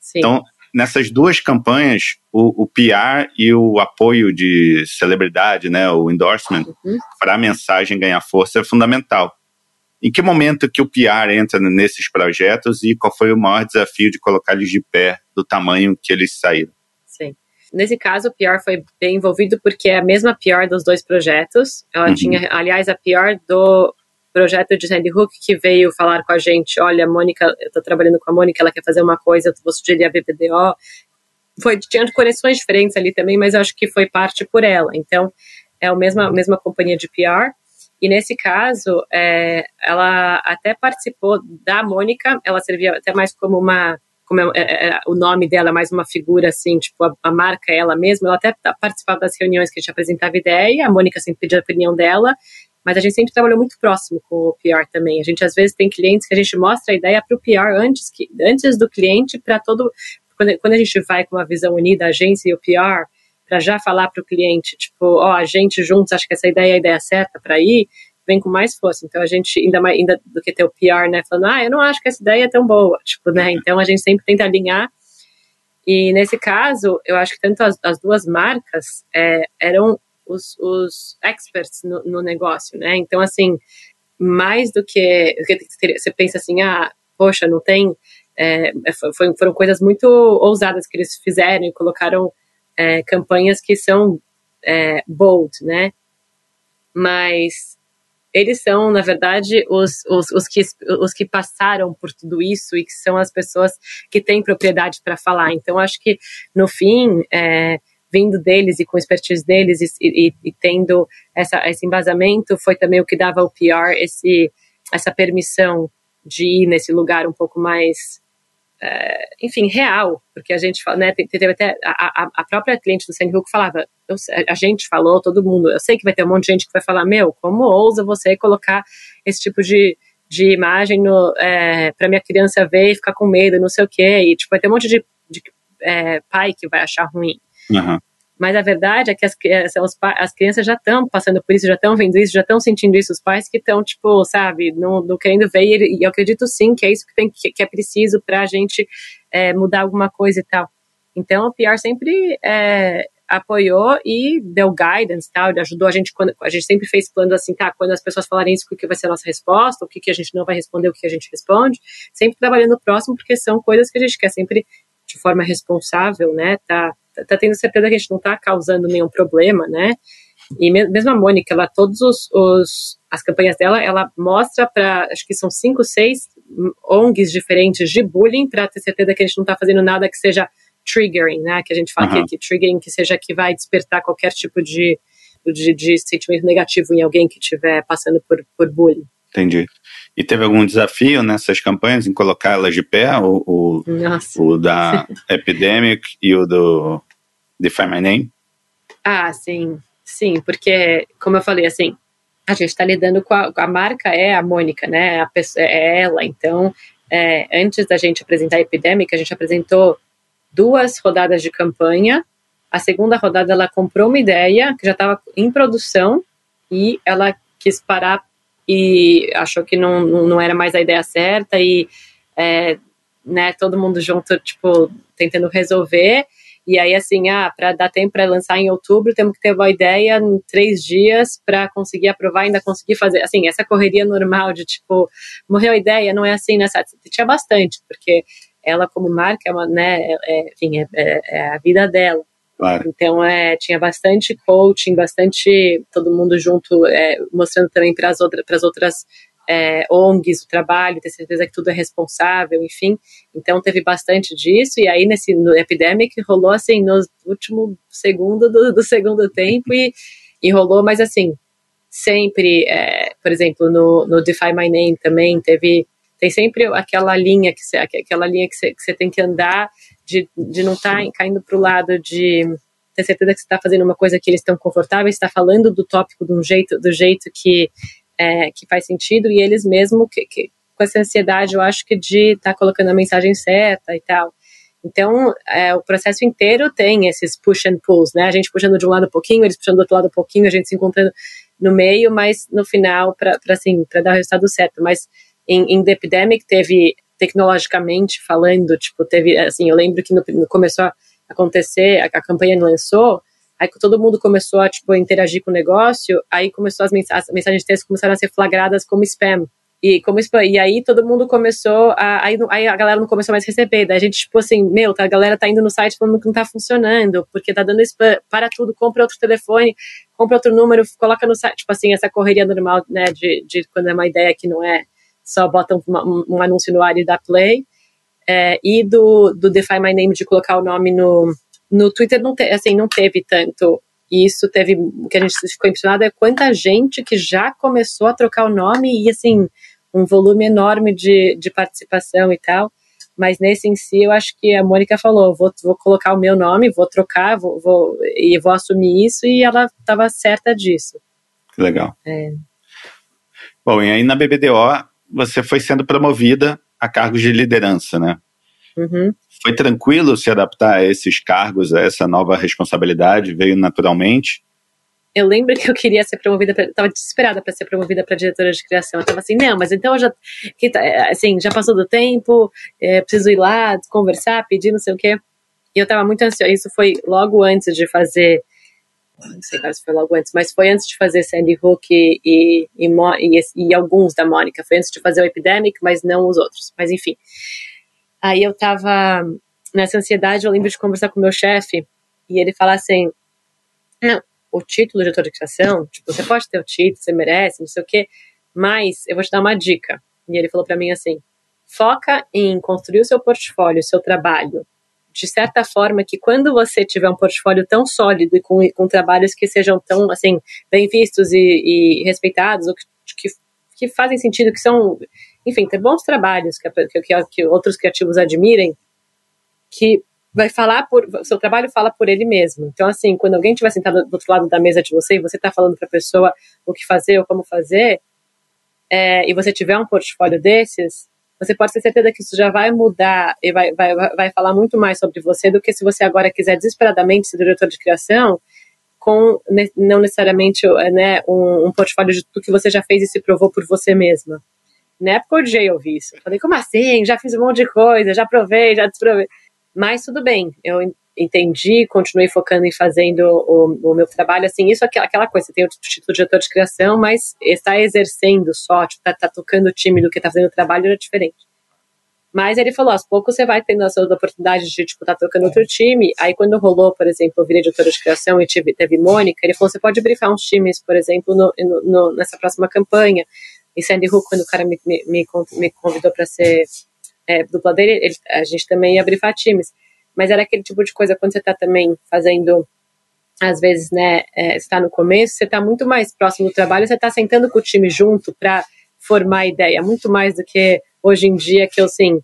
Sim. Então, nessas duas campanhas, o, o PR e o apoio de celebridade, né, o endorsement, uhum. para a mensagem ganhar força é fundamental. Em que momento que o PR entra nesses projetos e qual foi o maior desafio de colocar eles de pé do tamanho que eles saíram? Sim. Nesse caso, o PR foi bem envolvido porque é a mesma PR dos dois projetos. Ela uhum. tinha, aliás, a PR do projeto de Sandy Hook que veio falar com a gente, olha, Mônica, eu estou trabalhando com a Mônica, ela quer fazer uma coisa, eu vou sugerir a BBDO. Foi, tinha conexões diferentes ali também, mas eu acho que foi parte por ela. Então, é a mesma, mesma companhia de PR. E nesse caso, é, ela até participou da Mônica, ela servia até mais como uma como é, é, é, o nome dela é mais uma figura assim, tipo, a, a, marca é ela mesma, ela até participava das reuniões que a gente apresentava ideia, a Mônica sempre pedia a opinião dela, mas a gente sempre trabalhou muito próximo com o PR também. A gente às vezes tem clientes que a gente mostra a ideia para o PR antes, que, antes do cliente, para todo. Quando, quando, a gente vai com uma visão unida, a agência e o PR, para já falar para o cliente, tipo, ó, oh, a gente juntos acha que essa ideia é a ideia certa para ir, vem com mais força. Então a gente, ainda mais ainda do que ter o PR, né, falando, ah, eu não acho que essa ideia é tão boa, tipo, né? Então a gente sempre tenta alinhar. E nesse caso, eu acho que tanto as, as duas marcas é, eram os, os experts no, no, negócio, né? Então, assim, mais do que você pensa assim, ah, poxa, não tem. É, foi, foram coisas muito ousadas que eles fizeram e colocaram é, campanhas que são é, bold, né? Mas eles são, na verdade, os, os, os, que, os que passaram por tudo isso e que são as pessoas que têm propriedade para falar. Então, acho que, no fim, é, vindo deles e com expertise deles e, e, e, tendo essa, esse embasamento foi também o que dava ao PR esse, essa permissão de ir nesse lugar um pouco mais, é, enfim, real, porque a gente né, teve até a, a própria cliente do Sandy Hook falava, eu, a gente falou, todo mundo, eu sei que vai ter um monte de gente que vai falar, meu, como ousa você colocar esse tipo de, de imagem é, para minha criança ver e ficar com medo, não sei o quê, e tipo, vai ter um monte de, de é, pai que vai achar ruim. Mas a verdade é que as, as crianças já estão passando por isso, já estão vendo isso, já estão sentindo isso. Os pais que estão, tipo, sabe, não, não querendo ver. E, eu acredito sim que é isso que, tem, que, que é preciso para a gente é, mudar alguma coisa e tal. Então, o PR sempre é, apoiou e deu guidance, tal, ele ajudou a gente quando a gente sempre fez planos assim, tá, quando as pessoas falarem isso, o que vai ser a nossa resposta, o que, que a gente não vai responder, o que a gente responde, sempre trabalhando próximo, porque são coisas que a gente quer sempre de forma responsável, né, tá, tá, tá tendo certeza que a gente não tá causando nenhum problema, né, e mesmo a Mônica, ela, todos os, os as campanhas dela, ela mostra para, acho que são cinco, seis ONGs diferentes de bullying, para ter certeza que a gente não está fazendo nada que seja triggering, né? Que a gente fala uhum. que, que triggering que seja que vai despertar qualquer tipo de, de, de sentimento negativo em alguém que estiver passando por, por bullying. Entendi. E teve algum desafio nessas campanhas em colocar elas de pé? O, o, o da Epidemic e o do Define My Name? Ah, sim. Sim, porque, como eu falei, assim, a gente está lidando com a, a, marca é a Mônica, né? A pessoa, é ela. Então, é, antes da gente apresentar a Epidemic, a gente apresentou duas rodadas de campanha. A segunda rodada ela comprou uma ideia que já estava em produção e ela quis parar e achou que não, não era mais a ideia certa e é, né, todo mundo junto, tipo, tentando resolver. E aí, assim, ah, para dar tempo para lançar em outubro, temos que ter uma ideia em três dias para conseguir aprovar, ainda conseguir fazer. Assim, essa correria normal de tipo, morreu a ideia, não é assim, né? Tinha bastante, porque ela como marca é uma, né, é, enfim, é, é, é, a vida dela. Claro. Então, é, tinha bastante coaching, bastante todo mundo junto, é, mostrando também para as outras, outras é, ONGs o trabalho, ter certeza que tudo é responsável, enfim. Então, teve bastante disso. E aí, nesse no Epidemic, rolou assim, no último segundo do, do segundo tempo, e, e rolou, mas assim, sempre, é, por exemplo, no, no Defy My Name também teve tem sempre aquela linha que você, aquela linha que que você tem que andar de, de não estar tá caindo para o lado de ter certeza que você está fazendo uma coisa que eles estão confortáveis, está falando do tópico de um jeito, do jeito que, é, que faz sentido e eles mesmo que, que, com essa ansiedade, eu acho que de estar tá colocando a mensagem certa e tal. Então, é, o processo inteiro tem esses push and pulls, né? A gente puxando de um lado um pouquinho, eles puxando do outro lado um pouquinho, a gente se encontrando no meio, mas no final, para assim, dar o resultado certo. Mas em, em The Epidemic teve, tecnologicamente falando, tipo, teve, assim, eu lembro que no, começou a acontecer, a, a campanha lançou, aí todo mundo começou a, tipo, interagir com o negócio, aí começou as, mens as mensagens de texto começaram a ser flagradas como spam. E, como e aí todo mundo começou a. Aí, aí, a galera não começou mais a receber. Daí a gente, tipo assim, meu, tá, a galera tá indo no site falando que não tá funcionando, porque tá dando spam, para tudo, compra outro telefone, compra outro número, coloca no site. Tipo assim, essa correria normal, né, de, de quando é uma ideia que não é só botam um, um anúncio no ar e dá play. É, e do, do Defy My Name de colocar o nome no, no Twitter, não, te, assim, não teve tanto isso. Teve, o que a gente ficou impressionado é quanta gente que já começou a trocar o nome e, assim, um volume enorme de, de participação e tal. Mas nesse em si, eu acho que a Mônica falou: vou, vou colocar o meu nome, vou trocar, vou, vou e vou assumir isso, e ela estava certa disso. Que legal. É. Bom, e aí na BBDO, você foi sendo promovida a cargos de liderança, né? Uhum. Foi tranquilo se adaptar a esses cargos, a essa nova responsabilidade? Veio naturalmente? Eu lembro que eu queria ser promovida, estava desesperada para ser promovida para diretora de criação. Eu estava assim, não, mas então eu já, tá, é, assim, já passou do tempo, é, preciso ir lá, conversar, pedir, não sei o quê. E eu estava muito ansiosa. Isso foi logo antes de fazer não sei se foi logo antes, mas foi antes de fazer Sandy Hook e, e, e, e, alguns da Mônica. Foi antes de fazer o Epidemic, mas não os outros. Mas enfim. Aí eu tava nessa ansiedade, eu lembro de conversar com o meu chefe e ele falar assim: não, o título de autorização, tipo, você pode ter o título, você merece, não sei o quê, mas eu vou te dar uma dica. E ele falou para mim assim: foca em construir o seu portfólio, o seu trabalho, de certa forma que quando você tiver um portfólio tão sólido e com, com trabalhos que sejam tão assim bem vistos e, e respeitados ou que, que, que, fazem sentido, que são, enfim, ter bons trabalhos que, que, que outros criativos admirem, que vai falar por seu trabalho fala por ele mesmo. Então assim, quando alguém estiver sentado do outro lado da mesa de você e você está falando para a pessoa o que fazer ou como fazer, é, e você tiver um portfólio desses, você pode ter certeza que isso já vai mudar e vai, vai, vai falar muito mais sobre você do que se você agora quiser desesperadamente ser diretor de criação com não necessariamente né, um, um portfólio de tudo que você já fez e se provou por você mesma. Na época eu odiei ouvir isso. Falei, como assim? Já fiz um monte de coisa, já provei, já desprovei. Mas tudo bem, eu entendi, continuei focando em fazendo o, o meu trabalho, assim, isso é aquela coisa, você tem o título de diretor de criação, mas está exercendo só, tipo, tá, tocando o time do que tá fazendo o trabalho era diferente. Mas ele falou, aos poucos você vai tendo as suas oportunidades de, tipo, tá tocando outro time. Aí quando rolou, por exemplo, eu virei diretora de criação e tive, teve Mônica, ele falou, você pode briefar uns times, por exemplo, no, no, nessa próxima campanha. E Sandy Hook, quando o cara me, me, me convidou para ser é, dupla dele, ele, a gente também ia briefar times. Mas era aquele tipo de coisa, quando você tá também fazendo às vezes, né, é, está no começo, você está muito mais próximo do trabalho, você está sentando com o time junto para formar ideia, muito mais do que hoje em dia que eu, assim,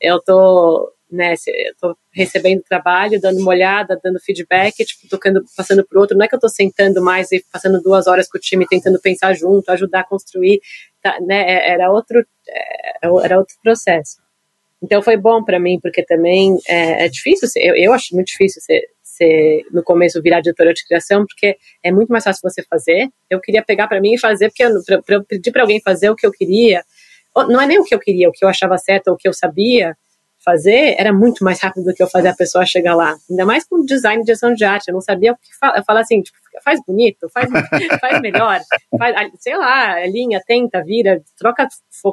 eu tô, né, eu tô recebendo trabalho, dando uma olhada, dando feedback, tipo, tocando, passando pro outro, não é que eu tô sentando mais e passando duas horas com o time, tentando pensar junto, ajudar a construir, tá, né, é, era outro, é, era outro processo. Então foi bom para mim, porque também é, é difícil, ser, eu, eu acho muito difícil ser, ser, no começo virar diretora de criação, porque é muito mais fácil você fazer. Eu queria pegar para mim e fazer, porque para eu pedir para alguém fazer o que eu queria, não é nem o que eu queria, o que eu achava certo, ou o que eu sabia fazer, era muito mais rápido do que eu fazer a pessoa chegar lá. Ainda mais com design de direção de arte, eu não sabia o que falar. Eu falo assim, tipo, faz bonito, faz, faz melhor, faz, sei lá, linha, tenta, vira, troca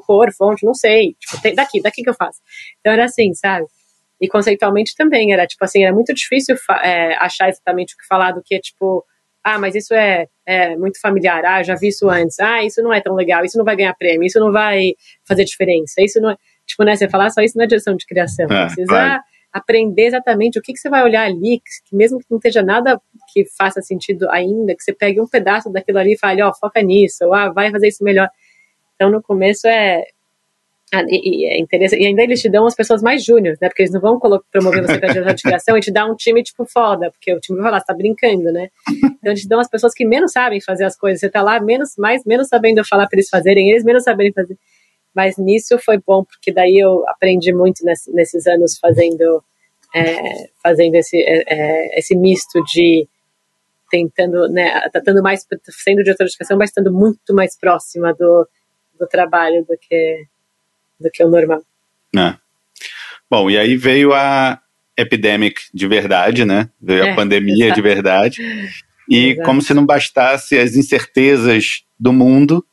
cor, fonte, não sei. Tipo, tem, daqui, daqui que eu faço. Então era assim, sabe? E conceitualmente também, era tipo assim, era muito difícil é, achar exatamente o que falar do que, tipo, ah, mas isso é, é, muito familiar, ah, já vi isso antes, ah, isso não é tão legal, isso não vai ganhar prêmio, isso não vai fazer diferença, isso não é, tipo, né, você falar só isso na direção de criação, é, precisa vai. aprender exatamente o que, que você vai olhar ali, que mesmo que não esteja nada que faça sentido ainda, que você pegue um pedaço daquilo ali e fale, ó, oh, foca nisso, ou, ah, vai fazer isso melhor. Então, no começo é, ah, e, e, é interessante, e ainda eles te dão as pessoas mais júniores, né? Porque eles não vão promover você para direção de criação e te dar um time, tipo, foda, porque o time vai falar, você tá brincando, né? Então eles te dão as pessoas que menos sabem fazer as coisas. Você tá lá menos, mais, menos sabendo falar para eles fazerem, eles menos sabendo fazer. Mas nisso foi bom, porque daí eu aprendi muito nesse, nesses anos fazendo, é, fazendo esse, é, é esse misto de tentando, né, tentando mais, sendo diretor de educação, mas estando muito mais próxima do, do trabalho do que do que o normal. É. Bom, e aí veio a epidemic de verdade, né? Veio é, a pandemia exato. de verdade. E exato. como se não bastasse as incertezas do mundo,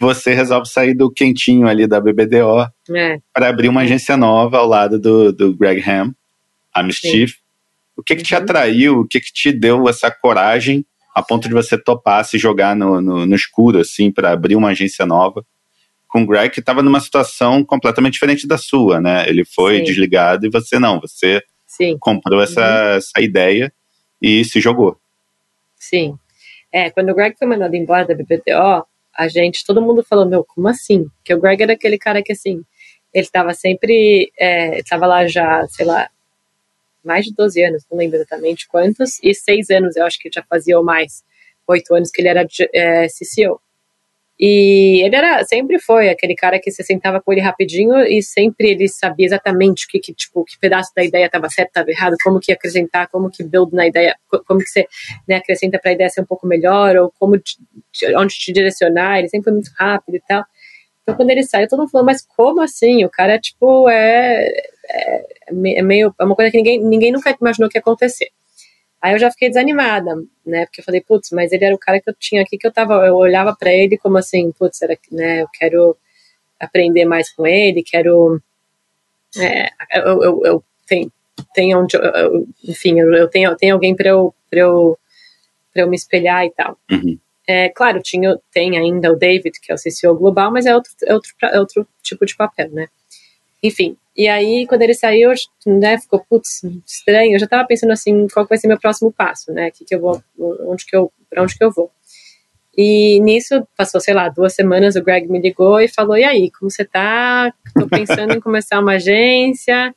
você resolve sair do quentinho ali da BBDO é. para abrir uma agência nova ao lado do, do Greg Ham, a Mischief. Sim. O que, que te uhum. atraiu? O que, que te deu essa coragem a ponto de você topar se jogar no, no, no escuro, assim, para abrir uma agência nova? com o Greg que estava numa situação completamente diferente da sua, né? Ele foi Sim. desligado e você não, você Sim. comprou essa, uhum. essa ideia e se jogou. Sim. É, quando o Greg foi mandado embora da BBDO, a gente, todo mundo falou, meu, como assim? Porque o Greg era aquele cara que, assim, ele estava sempre, é, estava lá já, sei lá, mais de 12 anos, não lembro exatamente quantos, e seis anos, eu acho que já fazia ou mais, oito anos que ele era é, CCO. E ele era, sempre foi aquele cara que você sentava com ele rapidinho e sempre ele sabia exatamente o que, que tipo, que pedaço da ideia estava certo, estava errado, como que acrescentar, como que build na ideia, como que você né, acrescenta para a ideia ser um pouco melhor, ou como te, onde te direcionar, ele sempre foi muito rápido e tal. Então quando ele saiu, todo mundo falou, mas como assim? O cara, tipo, é, é, é meio, é uma coisa que ninguém, ninguém nunca imaginou que ia acontecer. Aí eu já fiquei desanimada, né? Porque eu falei, putz, mas ele era o cara que eu tinha aqui que eu tava, eu olhava para ele como assim, putz, era, né, eu quero aprender mais com ele, quero é, eu, eu, eu tenho, tenho onde, eu, enfim, eu, eu, tenho, eu tenho alguém para eu, pra eu, pra eu me espelhar e tal. Uhum. É, claro, tinha, tem ainda o David, que é o CCO global, mas é outro, é outro, é outro tipo de papel, né? Enfim, e aí, quando ele saiu, né, ficou, putz, estranho. Eu já estava pensando assim, qual vai ser meu próximo passo, né? Que que eu vou, onde que eu, para onde que eu vou? E nisso, passou, sei lá, duas semanas, o Greg me ligou e falou, e aí, como você tá? Tô pensando em começar uma agência.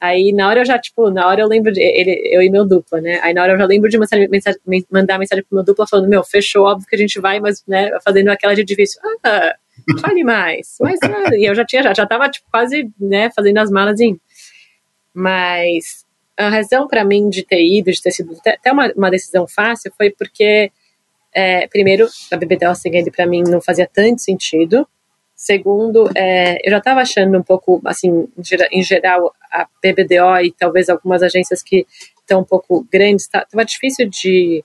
Aí, na hora eu já, tipo, na hora eu lembro de, ele, eu e meu dupla, né? Aí, na hora eu já lembro de mensagem, mensagem, mandar mensagem pro meu dupla falando, meu, fechou, óbvio que a gente vai, mas, né, fazendo aquela de difícil. Ah, fale mais. Mas, eu já tinha, já, já tava, tipo, quase, né, fazendo as malas e Mas a razão para mim de ter ido, de ter sido até uma, uma decisão fácil, foi porque, é, primeiro, a BBDO seguindo para mim não fazia tanto sentido. Segundo, é, eu já estava achando um pouco, assim, em geral, a PBDO e talvez algumas agências que estão um pouco grandes, estava tá, difícil de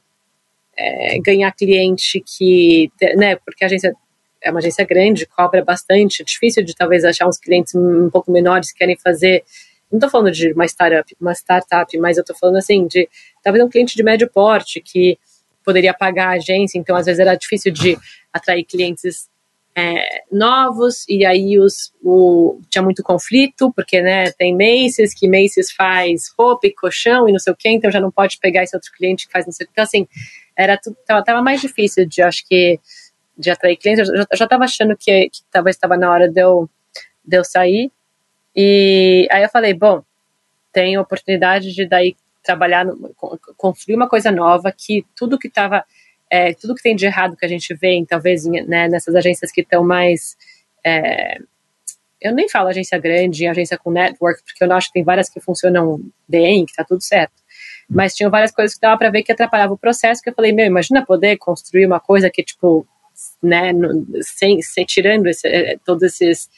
é, ganhar cliente que, né, porque a agência é uma agência grande, cobra bastante, é difícil de talvez achar uns clientes um pouco menores que querem fazer, não estou falando de uma startup, uma startup, mas eu estou falando assim, de talvez um cliente de médio porte que poderia pagar a agência, então às vezes era difícil de atrair clientes é, novos, e aí os, o, tinha muito conflito, porque né, tem Macy's, que Macy's faz roupa e colchão e não sei o que, então já não pode pegar esse outro cliente que faz não sei o que. Então, assim, era tudo, tava, tava mais difícil de, acho que, de atrair clientes. Eu já, estava achando que, que talvez estava na hora de eu, de eu sair. E aí eu falei, bom, tem oportunidade de daí trabalhar, construir uma coisa nova que tudo que estava, é, tudo que tem de errado que a gente vê, em, talvez né, nessas agências que estão mais é, eu nem falo agência grande, agência com network, porque eu acho que tem várias que funcionam bem, que está tudo certo mas tinham várias coisas que dava para ver que atrapalhava o processo, que eu falei, meu, imagina poder construir uma coisa que, tipo, né, sem, sem tirando esse, eh, todos esses,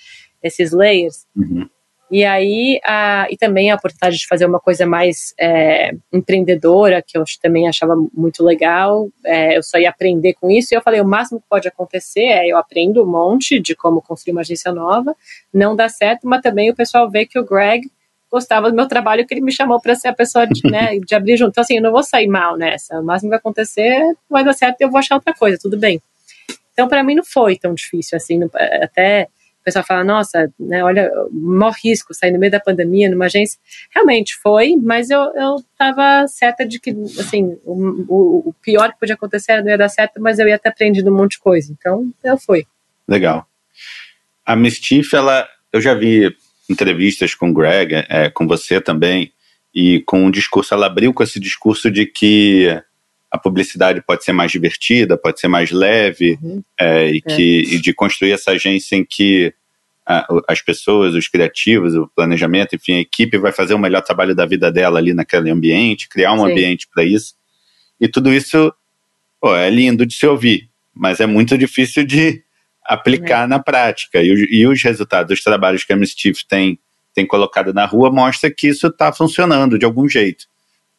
esses layers. Uhum. E aí, a, e também a oportunidade de fazer uma coisa mais é, empreendedora, que eu também achava muito legal. É, eu só ia aprender com isso. E eu falei: o máximo que pode acontecer é eu aprendo um monte de como construir uma agência nova, não dá certo, mas também o pessoal vê que o Greg gostava do meu trabalho que ele me chamou para ser a pessoa de, né, de abrir junto. Então, assim, eu não vou sair mal nessa. O máximo que vai acontecer vai dar certo e eu vou achar outra coisa, tudo bem. Então, para mim, não foi tão difícil assim. Até o pessoal fala, nossa, né, olha, maior risco sair no meio da pandemia numa agência. Realmente foi, mas eu, eu tava certa de que, assim, o, o pior que podia acontecer não ia dar certo, mas eu ia ter aprendido um monte de coisa. Então, eu fui. Legal. A Mistif, ela, eu já vi entrevistas com o Greg, é, com você também, e com um discurso, ela abriu com esse discurso de que a publicidade pode ser mais divertida, pode ser mais leve, uhum. é, e, é. que, e de construir essa agência em que a, as pessoas, os criativos, o planejamento, enfim, a equipe vai fazer o melhor trabalho da vida dela ali naquele ambiente, criar um Sim. ambiente para isso. E tudo isso pô, é lindo de se ouvir, mas é muito difícil de, aplicar é. na prática. E, e, os resultados dos trabalhos que a Mischief tem, tem colocado na rua mostra que isso está funcionando de algum jeito.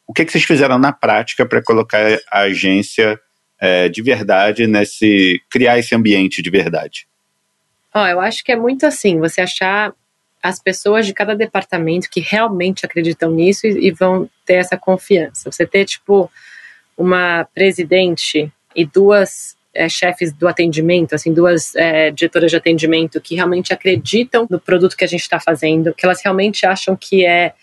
O que, que vocês fizeram na prática para colocar a agência é, de verdade nesse. criar esse ambiente de verdade? Oh, eu acho que é muito assim, você achar as pessoas de cada departamento que realmente acreditam nisso e, e vão ter essa confiança. Você ter, tipo, uma presidente e duas é, chefes do atendimento, assim, duas é, diretoras de atendimento que realmente acreditam no produto que a gente está fazendo, que elas realmente acham que é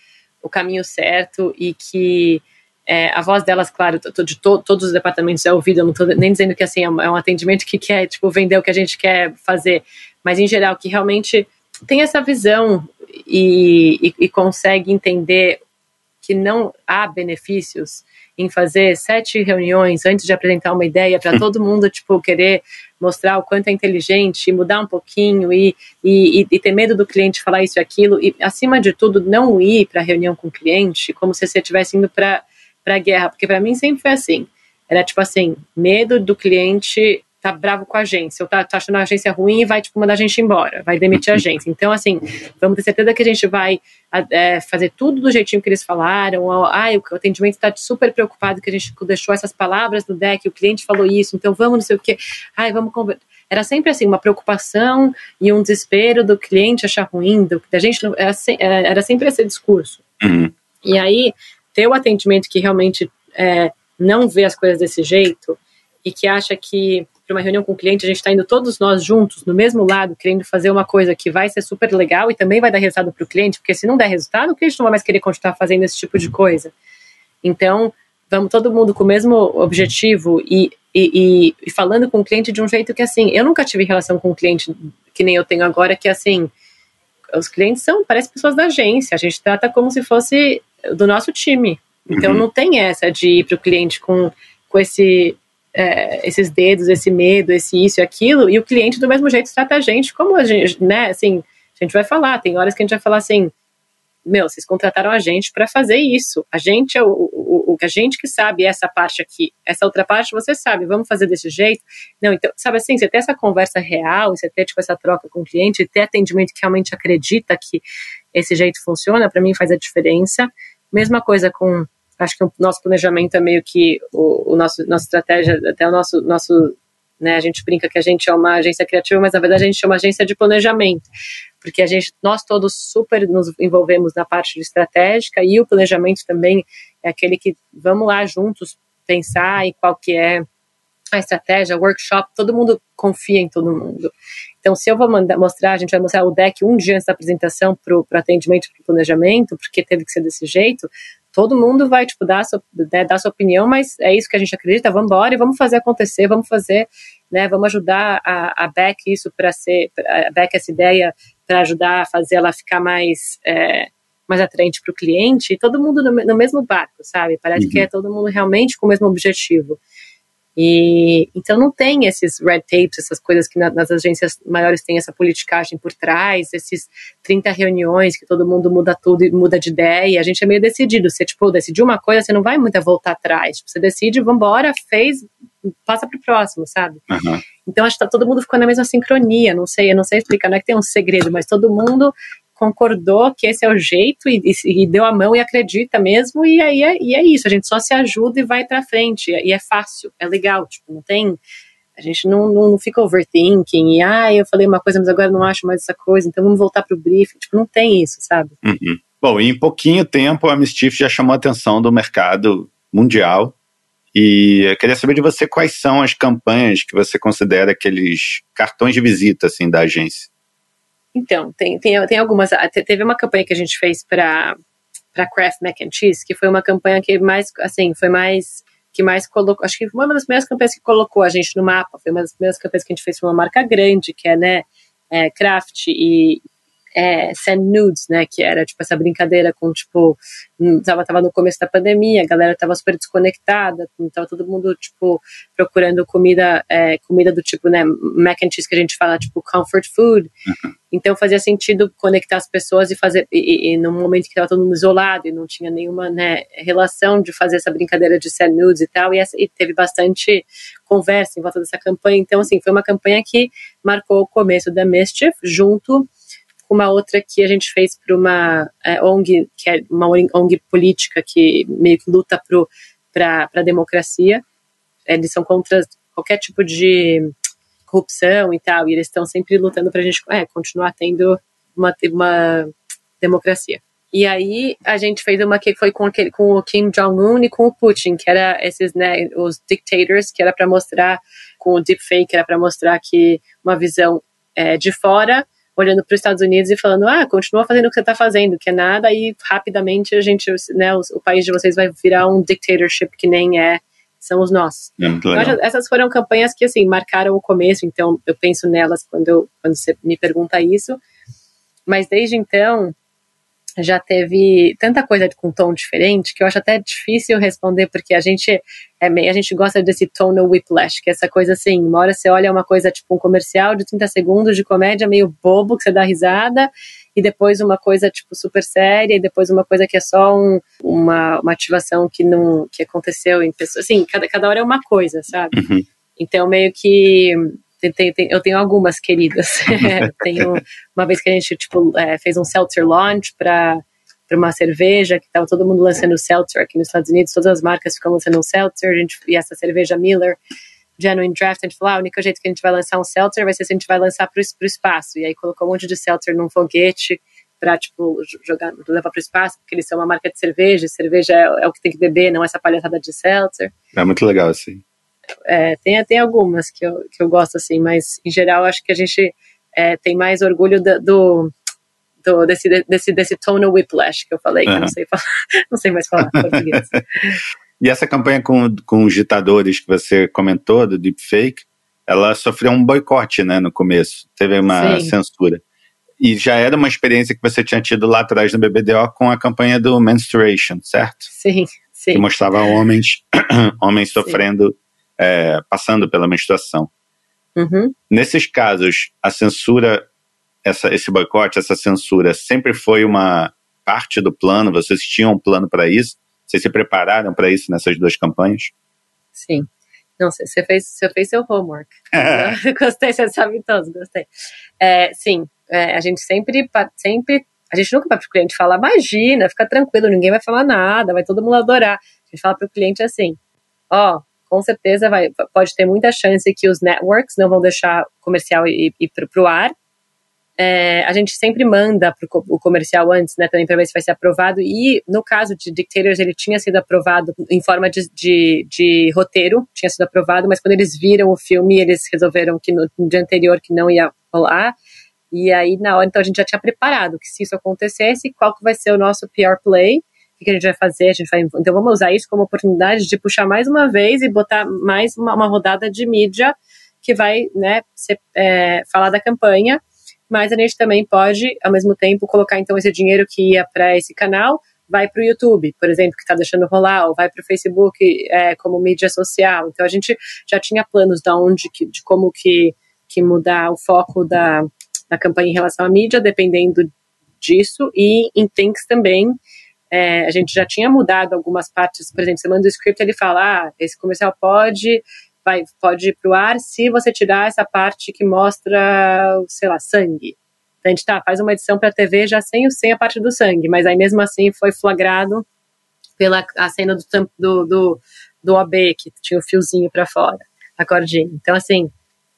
o caminho certo e que é, a voz delas, claro, de to, todos os departamentos é ouvida, eu não estou nem dizendo que assim é é um atendimento que quer tipo vender o que a gente quer fazer, mas em geral que realmente tem essa visão e, e, e consegue entender que não há benefícios em fazer sete reuniões antes de apresentar uma ideia para todo mundo, tipo, querer mostrar o quanto é inteligente, mudar um pouquinho e, e, e ter medo do cliente falar isso e aquilo, e acima de tudo, não ir para a reunião com o cliente como se você estivesse indo para a guerra, porque para mim sempre foi assim. Era tipo assim, medo do cliente tá bravo com a agência, ou tá, tá, achando a agência ruim e vai, tipo, mandar a gente embora, vai demitir a agência. Então, assim, vamos ter certeza que a gente vai é, fazer tudo do jeitinho que eles falaram, ou, ah, o atendimento está super preocupado que a gente deixou essas palavras no deck, o cliente falou isso, então vamos não sei o quê, ai, vamos conversar. Era sempre assim, uma preocupação e um desespero do cliente achar ruim, do, da gente, era, é, era sempre esse discurso. Uhum. E aí, ter o atendimento que realmente é, não vê as coisas desse jeito e que acha que para uma reunião com o cliente, a gente está indo todos nós juntos, no mesmo lado, querendo fazer uma coisa que vai ser super legal e também vai dar resultado para o cliente, porque se não der resultado, o cliente não vai mais querer continuar fazendo esse tipo de coisa. Então, vamos todo mundo com o mesmo objetivo e, e, e, falando com o cliente de um jeito que, assim, eu nunca tive relação com o cliente que nem eu tenho agora, que, assim, os clientes são, parecem pessoas da agência, a gente trata como se fosse do nosso time. Então, uhum. não tem essa de ir para o cliente com, com esse é, esses dedos, esse medo, esse isso e aquilo, e o cliente do mesmo jeito trata a gente como a gente, né, assim, a gente vai falar, tem horas que a gente vai falar assim, meu, vocês contrataram a gente para fazer isso. A gente é o, o, o, a gente que sabe essa parte aqui. Essa outra parte você sabe, vamos fazer desse jeito. Não, então, sabe assim, você ter essa conversa real, você ter tipo essa troca com o cliente, ter atendimento que realmente acredita que esse jeito funciona, para mim faz a diferença. Mesma coisa com acho que o nosso planejamento é meio que o, o nosso nossa estratégia, até o nosso nosso né, a gente brinca que a gente é uma agência criativa, mas na verdade a gente é uma agência de planejamento porque a gente, nós todos super nos envolvemos na parte estratégica e o planejamento também é aquele que vamos lá juntos pensar em qual que é a estratégia, workshop, todo mundo confia em todo mundo. Então, se eu vou mandar, mostrar, a gente vai mostrar o deck um dia antes da apresentação para o atendimento, para o planejamento, porque teve que ser desse jeito, todo mundo vai, tipo, dar sua, né, dar sua opinião, mas é isso que a gente acredita, vamos embora e vamos fazer acontecer, vamos fazer, né, vamos ajudar a, a Beck isso para ser, a Beck essa ideia para ajudar a fazer ela ficar mais é, mais atraente para o cliente, e todo mundo no, no, mesmo barco, sabe? Parece uhum. que é todo mundo realmente com o mesmo objetivo. E então não tem esses red tapes, essas coisas que na, nas agências maiores tem essa politicagem por trás, esses 30 reuniões que todo mundo muda tudo e muda de ideia. A gente é meio decidido. Você, tipo, decidiu uma coisa, você não vai muito voltar atrás. Tipo, você decide, vambora, fez, passa pro próximo, sabe? Uhum. Então acho que tá todo mundo ficou na mesma sincronia. Não sei, eu não sei explicar, não é que tem um segredo, mas todo mundo concordou que esse é o jeito e, e, deu a mão e acredita mesmo, e aí é, e é isso, a gente só se ajuda e vai para frente, e é fácil, é legal, tipo, não tem, a gente não, não fica overthinking, e ah, eu falei uma coisa, mas agora não acho mais essa coisa, então vamos voltar pro briefing, tipo, não tem isso, sabe? Uhum. Bom, em pouquinho tempo a Mischief já chamou a atenção do mercado mundial, e eu queria saber de você quais são as campanhas que você considera aqueles cartões de visita, assim, da agência. Então, tem, tem, tem algumas. Teve uma campanha que a gente fez para para Kraft Mac and Cheese, que foi uma campanha que mais, assim, foi mais que mais colocou, acho que foi uma das primeiras campanhas que colocou a gente no mapa, foi uma das primeiras campanhas que a gente fez para uma marca grande, que é, né, é, Kraft e, é, send nudes, né? Que era tipo essa brincadeira com tipo hum, tava, tava no começo da pandemia, a galera tava super desconectada, então todo mundo tipo procurando comida é, comida do tipo né mac and cheese que a gente fala tipo comfort food. Uhum. Então fazia sentido conectar as pessoas e fazer e, e, e no momento que tava todo mundo isolado e não tinha nenhuma né, relação de fazer essa brincadeira de send nudes e tal e, essa, e teve bastante conversa em volta dessa campanha. Então assim foi uma campanha que marcou o começo da Mischief junto uma outra que a gente fez para uma é, ONG, que é uma ONG política que meio que luta para a democracia. Eles são contra qualquer tipo de corrupção e tal, e eles estão sempre lutando para a gente é, continuar tendo uma, uma democracia. E aí a gente fez uma que foi com, aquele, com o Kim Jong-un e com o Putin, que era esses, né, os dictators, que era para mostrar, com o deepfake, era para mostrar que uma visão é, de fora olhando para os Estados Unidos e falando, ah, continua fazendo o que você está fazendo, que é nada, e rapidamente a gente, né, o, o, país de vocês vai virar um dictatorship que nem é, são os nossos. É então, essas foram campanhas que, assim, marcaram o começo, então eu penso nelas quando, eu, quando você me pergunta isso, mas desde então, já teve tanta coisa com tom diferente que eu acho até difícil responder, porque a gente é meio, a gente gosta desse tonal whiplash, que é essa coisa assim, uma hora você olha uma coisa tipo um comercial de 30 segundos de comédia meio bobo, que você dá risada, e depois uma coisa tipo super séria, e depois uma coisa que é só um, uma, uma ativação que não que aconteceu em pessoas, assim, cada, cada hora é uma coisa, sabe? Uhum. Então meio que tem, tem, eu tenho algumas queridas. tenho uma vez que a gente tipo, é, fez um seltzer launch para para uma cerveja, que estava todo mundo lançando seltzer aqui nos Estados Unidos, todas as marcas ficam lançando um seltzer, a gente, e essa cerveja Miller Genuine Draft, a gente falou, ah, o único jeito que a gente vai lançar um seltzer vai ser se a gente vai lançar para o espaço, e aí colocou um monte de seltzer num foguete para, tipo, jogar, levar para o espaço, porque eles são uma marca de cerveja, cerveja é, é, o que tem que beber, não essa palhaçada de seltzer. É muito legal, assim. É, tem, tem algumas que eu, que eu gosto, assim, mas em geral acho que a gente é, tem mais orgulho do, do, do, desse, desse, desse tonal whiplash que eu falei, que eu não sei, falar, não sei mais falar português. e essa campanha com, com os ditadores que você comentou, do deepfake, ela sofreu um boicote, né, no começo, teve uma Sim. censura. E já era uma experiência que você tinha tido lá atrás no BBDO com a campanha do Menstruation, certo? Sim, sim. Que mostrava homens, homens sofrendo é, passando pela menstruação. Uhum. Nesses casos, a censura, essa, esse boicote, essa censura, sempre foi uma, parte do plano? Vocês tinham um plano para isso? Vocês se prepararam para isso nessas duas campanhas? Sim. Não, você fez, você fez seu homework. gostei, você sabe todos, gostei. É, sim, é, a gente sempre, sempre, a gente nunca vai para o cliente falar, imagina, fica tranquilo, ninguém vai falar nada, vai todo mundo adorar. A gente fala para o cliente assim, ó, com certeza vai, pode ter muita chance que os networks não vão deixar comercial ir, ir para o ar, é, a gente sempre manda pro, o comercial antes, né, também para ver se vai ser aprovado. E no caso de Dictators, ele tinha sido aprovado em forma de, de, de, roteiro, tinha sido aprovado, mas quando eles viram o filme, eles resolveram que no, no dia anterior que não ia rolar. E aí, na hora, então a gente já tinha preparado que se isso acontecesse, qual que vai ser o nosso PR play, que a gente vai fazer, a gente vai, então vamos usar isso como oportunidade de puxar mais uma vez e botar mais uma, uma rodada de mídia que vai, né, ser, é, falar da campanha mas a gente também pode, ao mesmo tempo, colocar então esse dinheiro que ia para esse canal, vai para o YouTube, por exemplo, que está deixando rolar, ou vai para o Facebook é, como mídia social. Então a gente já tinha planos de onde, de como que, que mudar o foco da, da campanha em relação à mídia, dependendo disso, e em Thinks também. É, a gente já tinha mudado algumas partes, por exemplo, você manda o script, ele fala, ah, esse comercial pode vai, pode ir para o ar se você tirar essa parte que mostra, sei lá, sangue. Então a gente tá, faz uma edição para a TV já sem, sem a parte do sangue, mas aí mesmo assim foi flagrado pela a cena do, do, do, do OB, que tinha o fiozinho para fora, a cordinha. Então, assim,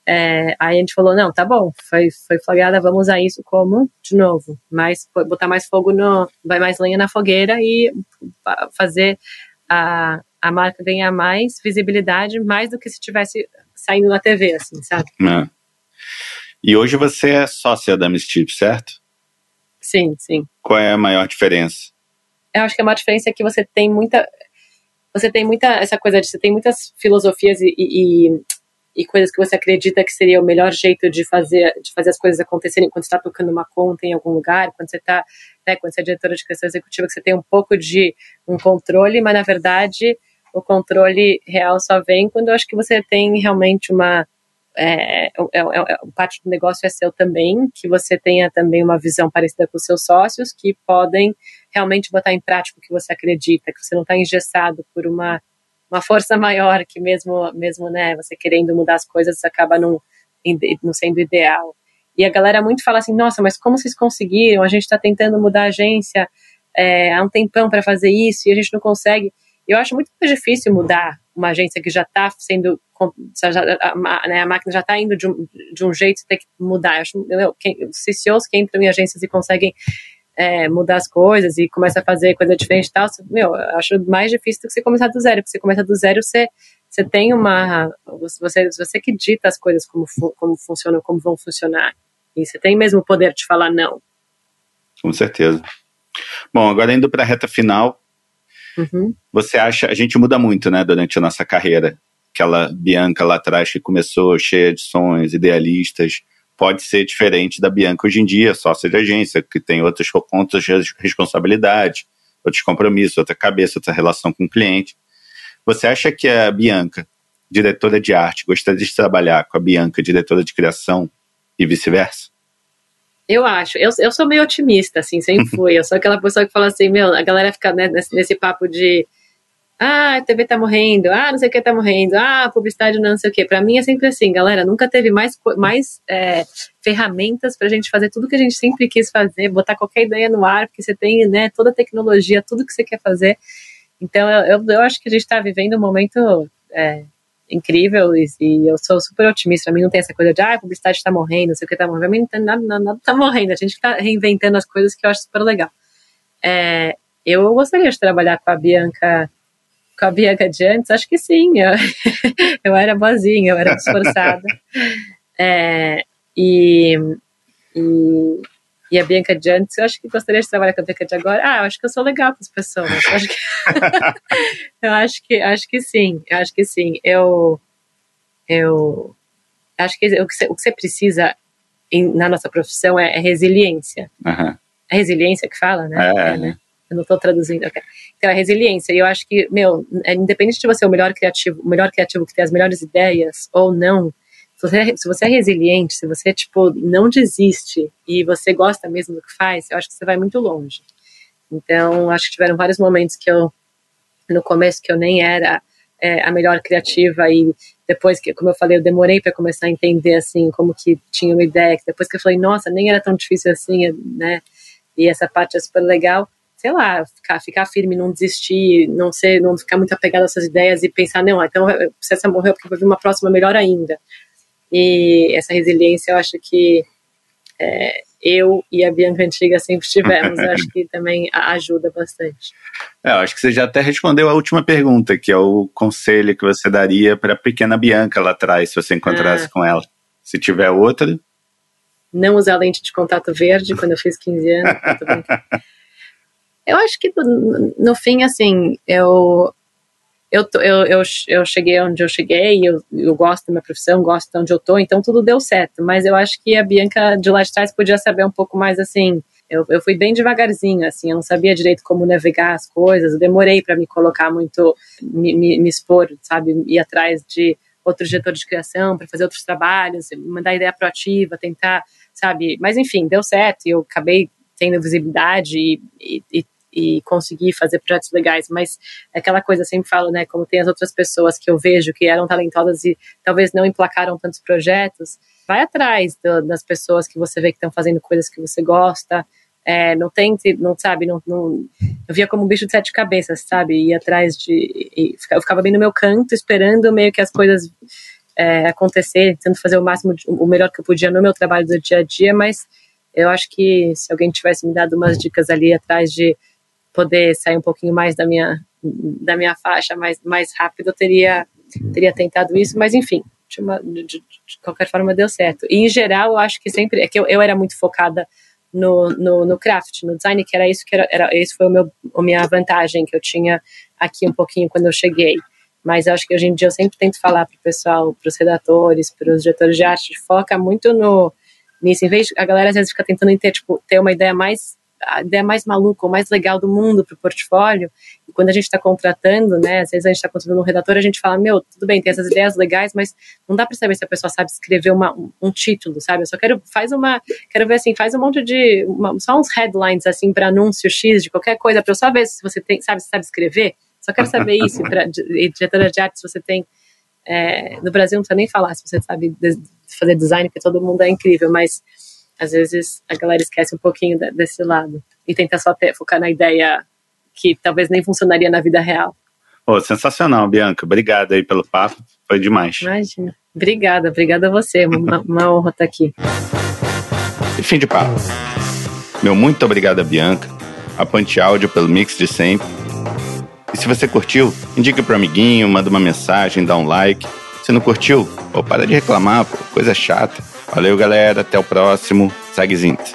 é, aí a gente falou, não, tá bom, foi, foi flagrada, vamos usar isso como, de novo, mais, botar mais fogo no, vai mais lenha na fogueira e fazer a, a marca ganhar mais visibilidade, mais do que se tivesse saindo na TV, assim, sabe? É. E hoje você é sócia da Mischief, certo? Sim, sim. Qual é a maior diferença? Eu acho que a maior diferença é que você tem muita. Você tem muita. Essa coisa de. Você tem muitas filosofias e, e, e coisas que você acredita que seria o melhor jeito de fazer, de fazer as coisas acontecerem quando você está tocando uma conta em algum lugar, quando você está, né, quando você é diretora de criação executiva, que você tem um pouco de um controle, mas na verdade o controle real só vem quando eu acho que você tem realmente uma é, é, é, é, parte do negócio é seu também, que você tenha também uma visão parecida com os seus sócios, que podem realmente botar em prática o que você acredita, que você não está engessado por uma, uma força maior, que mesmo, mesmo né, você querendo mudar as coisas acaba não, não sendo ideal. E a galera muito fala assim, nossa, mas como vocês conseguiram? A gente está tentando mudar a agência é, há um tempão para fazer isso e a gente não consegue. Eu acho muito mais difícil mudar uma agência que já está sendo. A, né, a, máquina já está indo de um, de um jeito, tem que mudar. Eu acho, eu, quem, os CCOs que entram em agências e conseguem é, mudar as coisas e começa a fazer coisa diferente e tal, meu, eu acho mais difícil do que você começar do zero, porque você começa do zero, você, você tem uma. Você, você que dita as coisas como, como funcionam, como vão funcionar. E você tem mesmo o poder de falar não. Com certeza. Bom, agora indo para a reta final, Uhum. Você acha, a gente muda muito, né, durante a nossa carreira. Aquela Bianca lá atrás que começou cheia de sonhos, idealistas, pode ser diferente da Bianca hoje em dia, sócia de agência, que tem outros pontos de responsabilidade, outros compromissos, outra cabeça, outra relação com o cliente. Você acha que a Bianca, diretora de arte, gostaria de trabalhar com a Bianca, diretora de criação, e vice-versa? Eu acho. Eu, eu sou meio otimista, assim, sempre fui. Eu sou aquela pessoa que fala assim, meu, a galera fica né, nesse, nesse, papo de ah, a TV tá morrendo, ah, não sei o que tá morrendo, ah, publicidade não, sei o que. Pra mim é sempre assim, galera, nunca teve mais, mais é, ferramentas pra gente fazer tudo que a gente sempre quis fazer, botar qualquer ideia no ar, porque você tem, né, toda a tecnologia, tudo que você quer fazer. Então, eu, eu, acho que a gente tá vivendo um momento é, incrível e, e, eu sou super otimista. Pra mim não tem essa coisa de, ah, a publicidade tá morrendo, não sei o que tá morrendo. Pra mim não tem nada, nada, nada tá morrendo. A gente tá reinventando as coisas que eu acho super legal. É, eu gostaria de trabalhar com a Bianca, com a Bianca de antes, acho que sim. Eu, eu era boazinha, eu era esforçada. É, e, e e a Bianca de antes, eu acho que gostaria de trabalhar com a Bianca de agora. Ah, eu acho que eu sou legal com as pessoas. Eu acho que, eu acho que, acho que sim, eu acho que sim. Eu, eu acho que o que você, o que você precisa em, na nossa profissão é, é resiliência. Uhum. É resiliência que fala, né? É, é né? Eu não estou traduzindo. Então, é resiliência. E eu acho que, meu, é, independente de você ser o melhor criativo, o melhor criativo que tem as melhores ideias ou não, se você, se você é resiliente, se você, tipo, não desiste e você gosta mesmo do que faz, eu acho que você vai muito longe. Então, acho que tiveram vários momentos que eu, no começo, que eu nem era é, a melhor criativa e depois que, como eu falei, eu demorei para começar a entender, assim, como que tinha uma ideia, depois que eu falei, nossa, nem era tão difícil assim, né, e essa parte é super legal, sei lá, ficar, ficar firme, não desistir, não ser, não ficar muito apegado a essas ideias e pensar, não, então se essa morreu porque vai vir uma próxima melhor ainda. E essa resiliência eu acho que é, eu e a Bianca Antiga sempre tivemos. Eu acho que também ajuda bastante. É, eu acho que você já até respondeu a última pergunta, que é o conselho que você daria para a pequena Bianca lá atrás, se você encontrasse ah. com ela. Se tiver outra. Não usar lente de contato verde quando eu fiz 15 anos. eu acho que no, fim, assim, eu eu, eu, eu, eu cheguei onde eu cheguei, eu, eu gosto da minha profissão, gosto de onde eu tô, então tudo deu certo. Mas eu acho que a Bianca de lá de trás podia saber um pouco mais assim. Eu, eu fui bem devagarzinho, assim, eu não sabia direito como navegar as coisas, eu demorei para me colocar muito, me, me, me expor, sabe, ir atrás de outros diretores de criação para fazer outros trabalhos, mandar ideia proativa, tentar, sabe, mas enfim, deu certo e eu acabei tendo visibilidade e, e, e e conseguir fazer projetos legais, mas aquela coisa, eu sempre falo, né, como tem as outras pessoas que eu vejo que eram talentosas e talvez não emplacaram tantos projetos, vai atrás do, das pessoas que você vê que estão fazendo coisas que você gosta, é, não tente, não sabe, não, não, eu via como um bicho de sete cabeças, sabe, ir atrás de, eu ficava bem no meu canto, esperando meio que as coisas é, acontecer, tentando fazer o máximo, o melhor que eu podia no meu trabalho do dia a dia, mas eu acho que se alguém tivesse me dado umas dicas ali atrás de poder sair um pouquinho mais da minha, da minha faixa mais, mais rápido, eu teria, teria tentado isso, mas enfim, de, uma, de, de, qualquer forma deu certo. E em geral, eu acho que sempre, é que eu, eu era muito focada no, no, no craft, no design, que era isso que era, era esse foi o meu, a minha vantagem que eu tinha aqui um pouquinho quando eu cheguei. Mas eu acho que hoje em dia eu sempre tento falar para o pessoal, para os redatores, para os diretores de arte, foca muito no nisso. Em vez a galera às vezes fica tentando ter, tipo, ter uma ideia mais a ideia mais maluca ou mais legal do mundo para o portfólio. E quando a gente está contratando, né, às vezes a gente está contratando um redator, a gente fala, meu, tudo bem, tem essas ideias legais, mas não dá para saber se a pessoa sabe escrever uma, um, um, título, sabe? Eu só quero, faz uma, quero ver assim, faz um monte de, uma, só uns headlines assim para anúncio X de qualquer coisa, para eu só ver se você tem, sabe, se sabe escrever. Só quero saber isso, pra, diretora de arte, se você tem é, no Brasil não precisa nem falar se você sabe fazer design, porque todo mundo é incrível, mas às vezes a galera esquece um pouquinho desse lado e tenta só ter, focar na ideia que talvez nem funcionaria na vida real. Oh, sensacional, Bianca. Obrigado aí pelo papo. Foi demais. Imagina. Obrigada, obrigada a você. Uma, uma honra estar aqui. E fim de papo. Meu muito obrigado a Bianca, a Ponte Áudio pelo mix de sempre. E se você curtiu, indique pro amiguinho, manda uma mensagem, dá um like. Se não curtiu, pô, para de reclamar, pô, coisa chata. Valeu, galera. Até o próximo. Segue Zint.